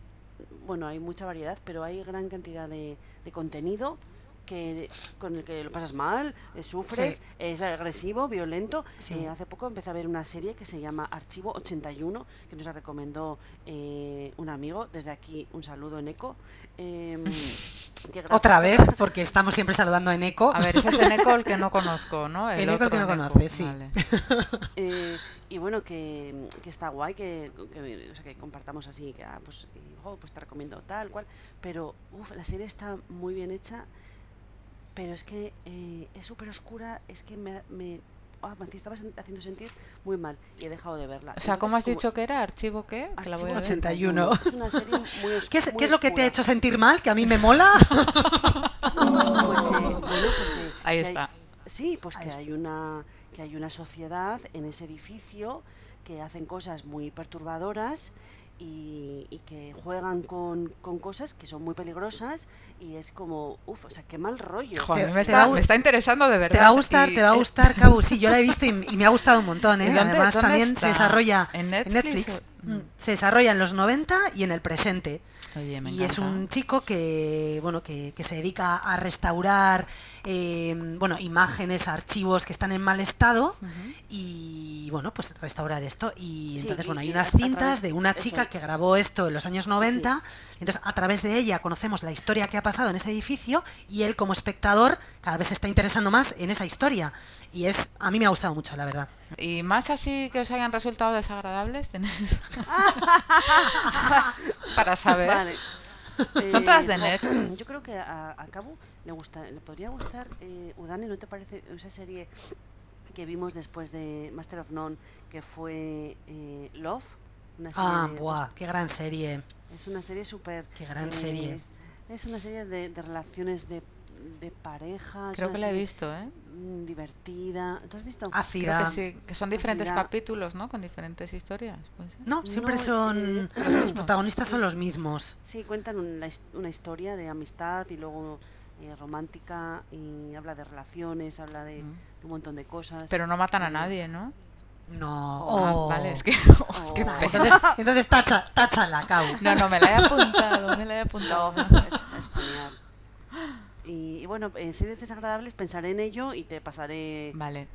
bueno, hay mucha variedad, pero hay gran cantidad de, de contenido que con el que lo pasas mal, eh, sufres, Sí. es agresivo, violento. Sí. Eh, hace poco empecé a ver una serie que se llama Archivo 81, que nos la recomendó eh, un amigo. Desde aquí un saludo en eco. Em, que Otra vez, porque estamos siempre saludando en eco. A ver, ese es Eneco el que no conozco, ¿no? El que otro no Eneco, conoces, sí. vale. Eh, y bueno, que, que está guay, que, que, o sea, que compartamos así, que ah, pues, jo, pues te recomiendo tal cual, pero uf, la serie está muy bien hecha, pero es que eh, es súper oscura, es que me, me, ah, me estaba haciendo sentir muy mal y he dejado de verla. O sea, ¿cómo has Entonces, dicho que era? ¿Archivo qué? Que la voy a Archivo ver. 81. Es una serie muy ¿Qué es, muy qué es lo que te ha oscura. hecho sentir mal? Que a mí me mola. Pues, eh, bueno, pues, eh, Ahí que hay- está. sí, pues Ahí que está. hay una que hay una sociedad en ese edificio que hacen cosas muy perturbadoras y, y que juegan con, con cosas que son muy peligrosas y es como, uff, o sea, qué mal rollo. Jo, a mí Te- me, está, me está interesando de verdad. Te va a gustar, y te va a gustar, Cabu. Sí, yo la he visto y, y me ha gustado un montón, ¿Y ¿eh? dónde- Además, dónde también está? se desarrolla ¿En en Netflix Netflix. o- Mm, Se desarrolla en los 90 y en el presente. Oye, me y es un chico que bueno que, que se dedica a restaurar eh, bueno imágenes archivos que están en mal estado y bueno pues restaurar esto. Y Sí, entonces y- bueno hay unas cintas de una eso. chica que grabó esto en los años 90 entonces a través de ella conocemos la historia que ha pasado en ese edificio y él como espectador cada vez se está interesando más en esa historia. Y es a mí me ha gustado mucho la verdad ¿Y más así que os hayan resultado desagradables? ¿Tenéis? Para saber. Vale. Son todas de jo, net. Yo creo que a, a Cabu le gusta, le podría gustar eh, Udane, ¿no te parece esa serie que vimos después de Master of None que fue eh, Love? Una serie ah de- buah qué gran serie Es una serie súper... Qué gran serie. Es una serie de, de relaciones de, de pareja. Creo que la he visto, ¿eh? mm, Divertida. ¿Tú has visto? Creo ácida que sí, que son diferentes Ácida. capítulos, ¿no? Con diferentes historias. no siempre No, son eh, los protagonistas son los mismos Sí, cuentan una, una historia de amistad y luego eh, romántica y habla de relaciones, habla de, Mm. de un montón de cosas. Pero no matan a Eh, nadie, ¿no? no Ah, oh. vale, es que... Oh. qué pena. entonces, entonces tacha, táchala, Cau. No, no, me la he apuntado, me la he apuntado. No, es, es- es genial. Y, y bueno, en series desagradables pensaré en ello y te pasaré Vale,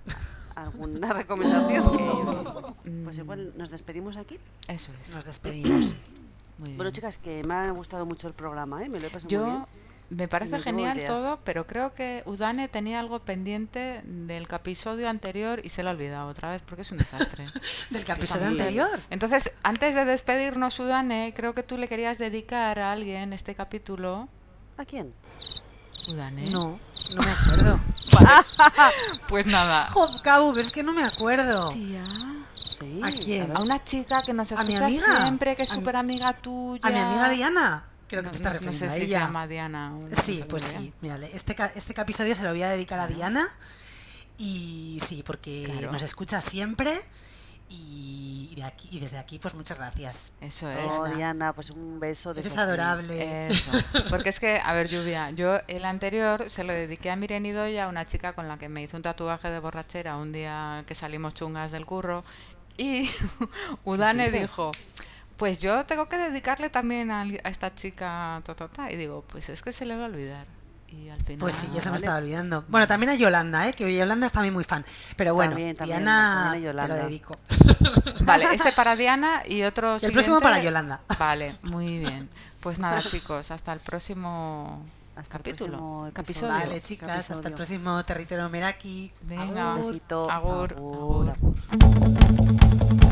alguna recomendación. pues igual nos despedimos aquí. eso es. Nos despedimos. Muy Bueno, bien. chicas, que me ha gustado mucho el programa, ¿eh? Me lo he pasado muy bien. Yo me parece me genial todo, pero creo que Udane tenía algo pendiente del episodio anterior y se lo ha olvidado otra vez porque es un desastre. Del episodio anterior. Entonces, antes de despedirnos, Udane, creo que tú le querías dedicar a alguien este capítulo. ¿A quién? Udane. No, no me acuerdo. Pues nada. Pero es que no me acuerdo. Tía. Sí. ¿A quién? A una chica que nos ¿A mi escucha amiga? siempre, que es ¿A mi- súper amiga tuya. A mi amiga Diana. Creo que No- te estás no- no refiriendo sé a si se ella. llama Diana. no Sí, pues sí. Mírale, este, este episodio se lo voy a dedicar a Diana. Y sí, porque Claro. nos escucha siempre. Y, de aquí, y desde aquí, pues muchas gracias. Eso es. Oh, Diana. Pues un beso de Eres Sofía. adorable. Eso. Porque es que, a ver, Lluvia, yo el anterior se lo dediqué a Miren Idoya, una chica con la que me hizo un tatuaje de borrachera un día que salimos chungas del curro. Y Udane dijo, pues yo tengo que dedicarle también a, a esta chica, ta, ta, ta". Y digo, pues es que se le va a olvidar. Y al final... Pues sí, ya se me vale. estaba olvidando. Bueno, también a Yolanda, ¿eh? que Yolanda es también muy fan. Pero bueno, También, también, Diana también a te lo dedico. Vale, este para Diana y otro el próximo para Yolanda. Vale, muy bien. Pues nada, chicos, hasta el próximo Hasta el capítulo. próximo episodio. Vale, chicas, hasta el próximo territorio Meraki. Venga, Agur. Besito. Agur, Agur, agur. agur.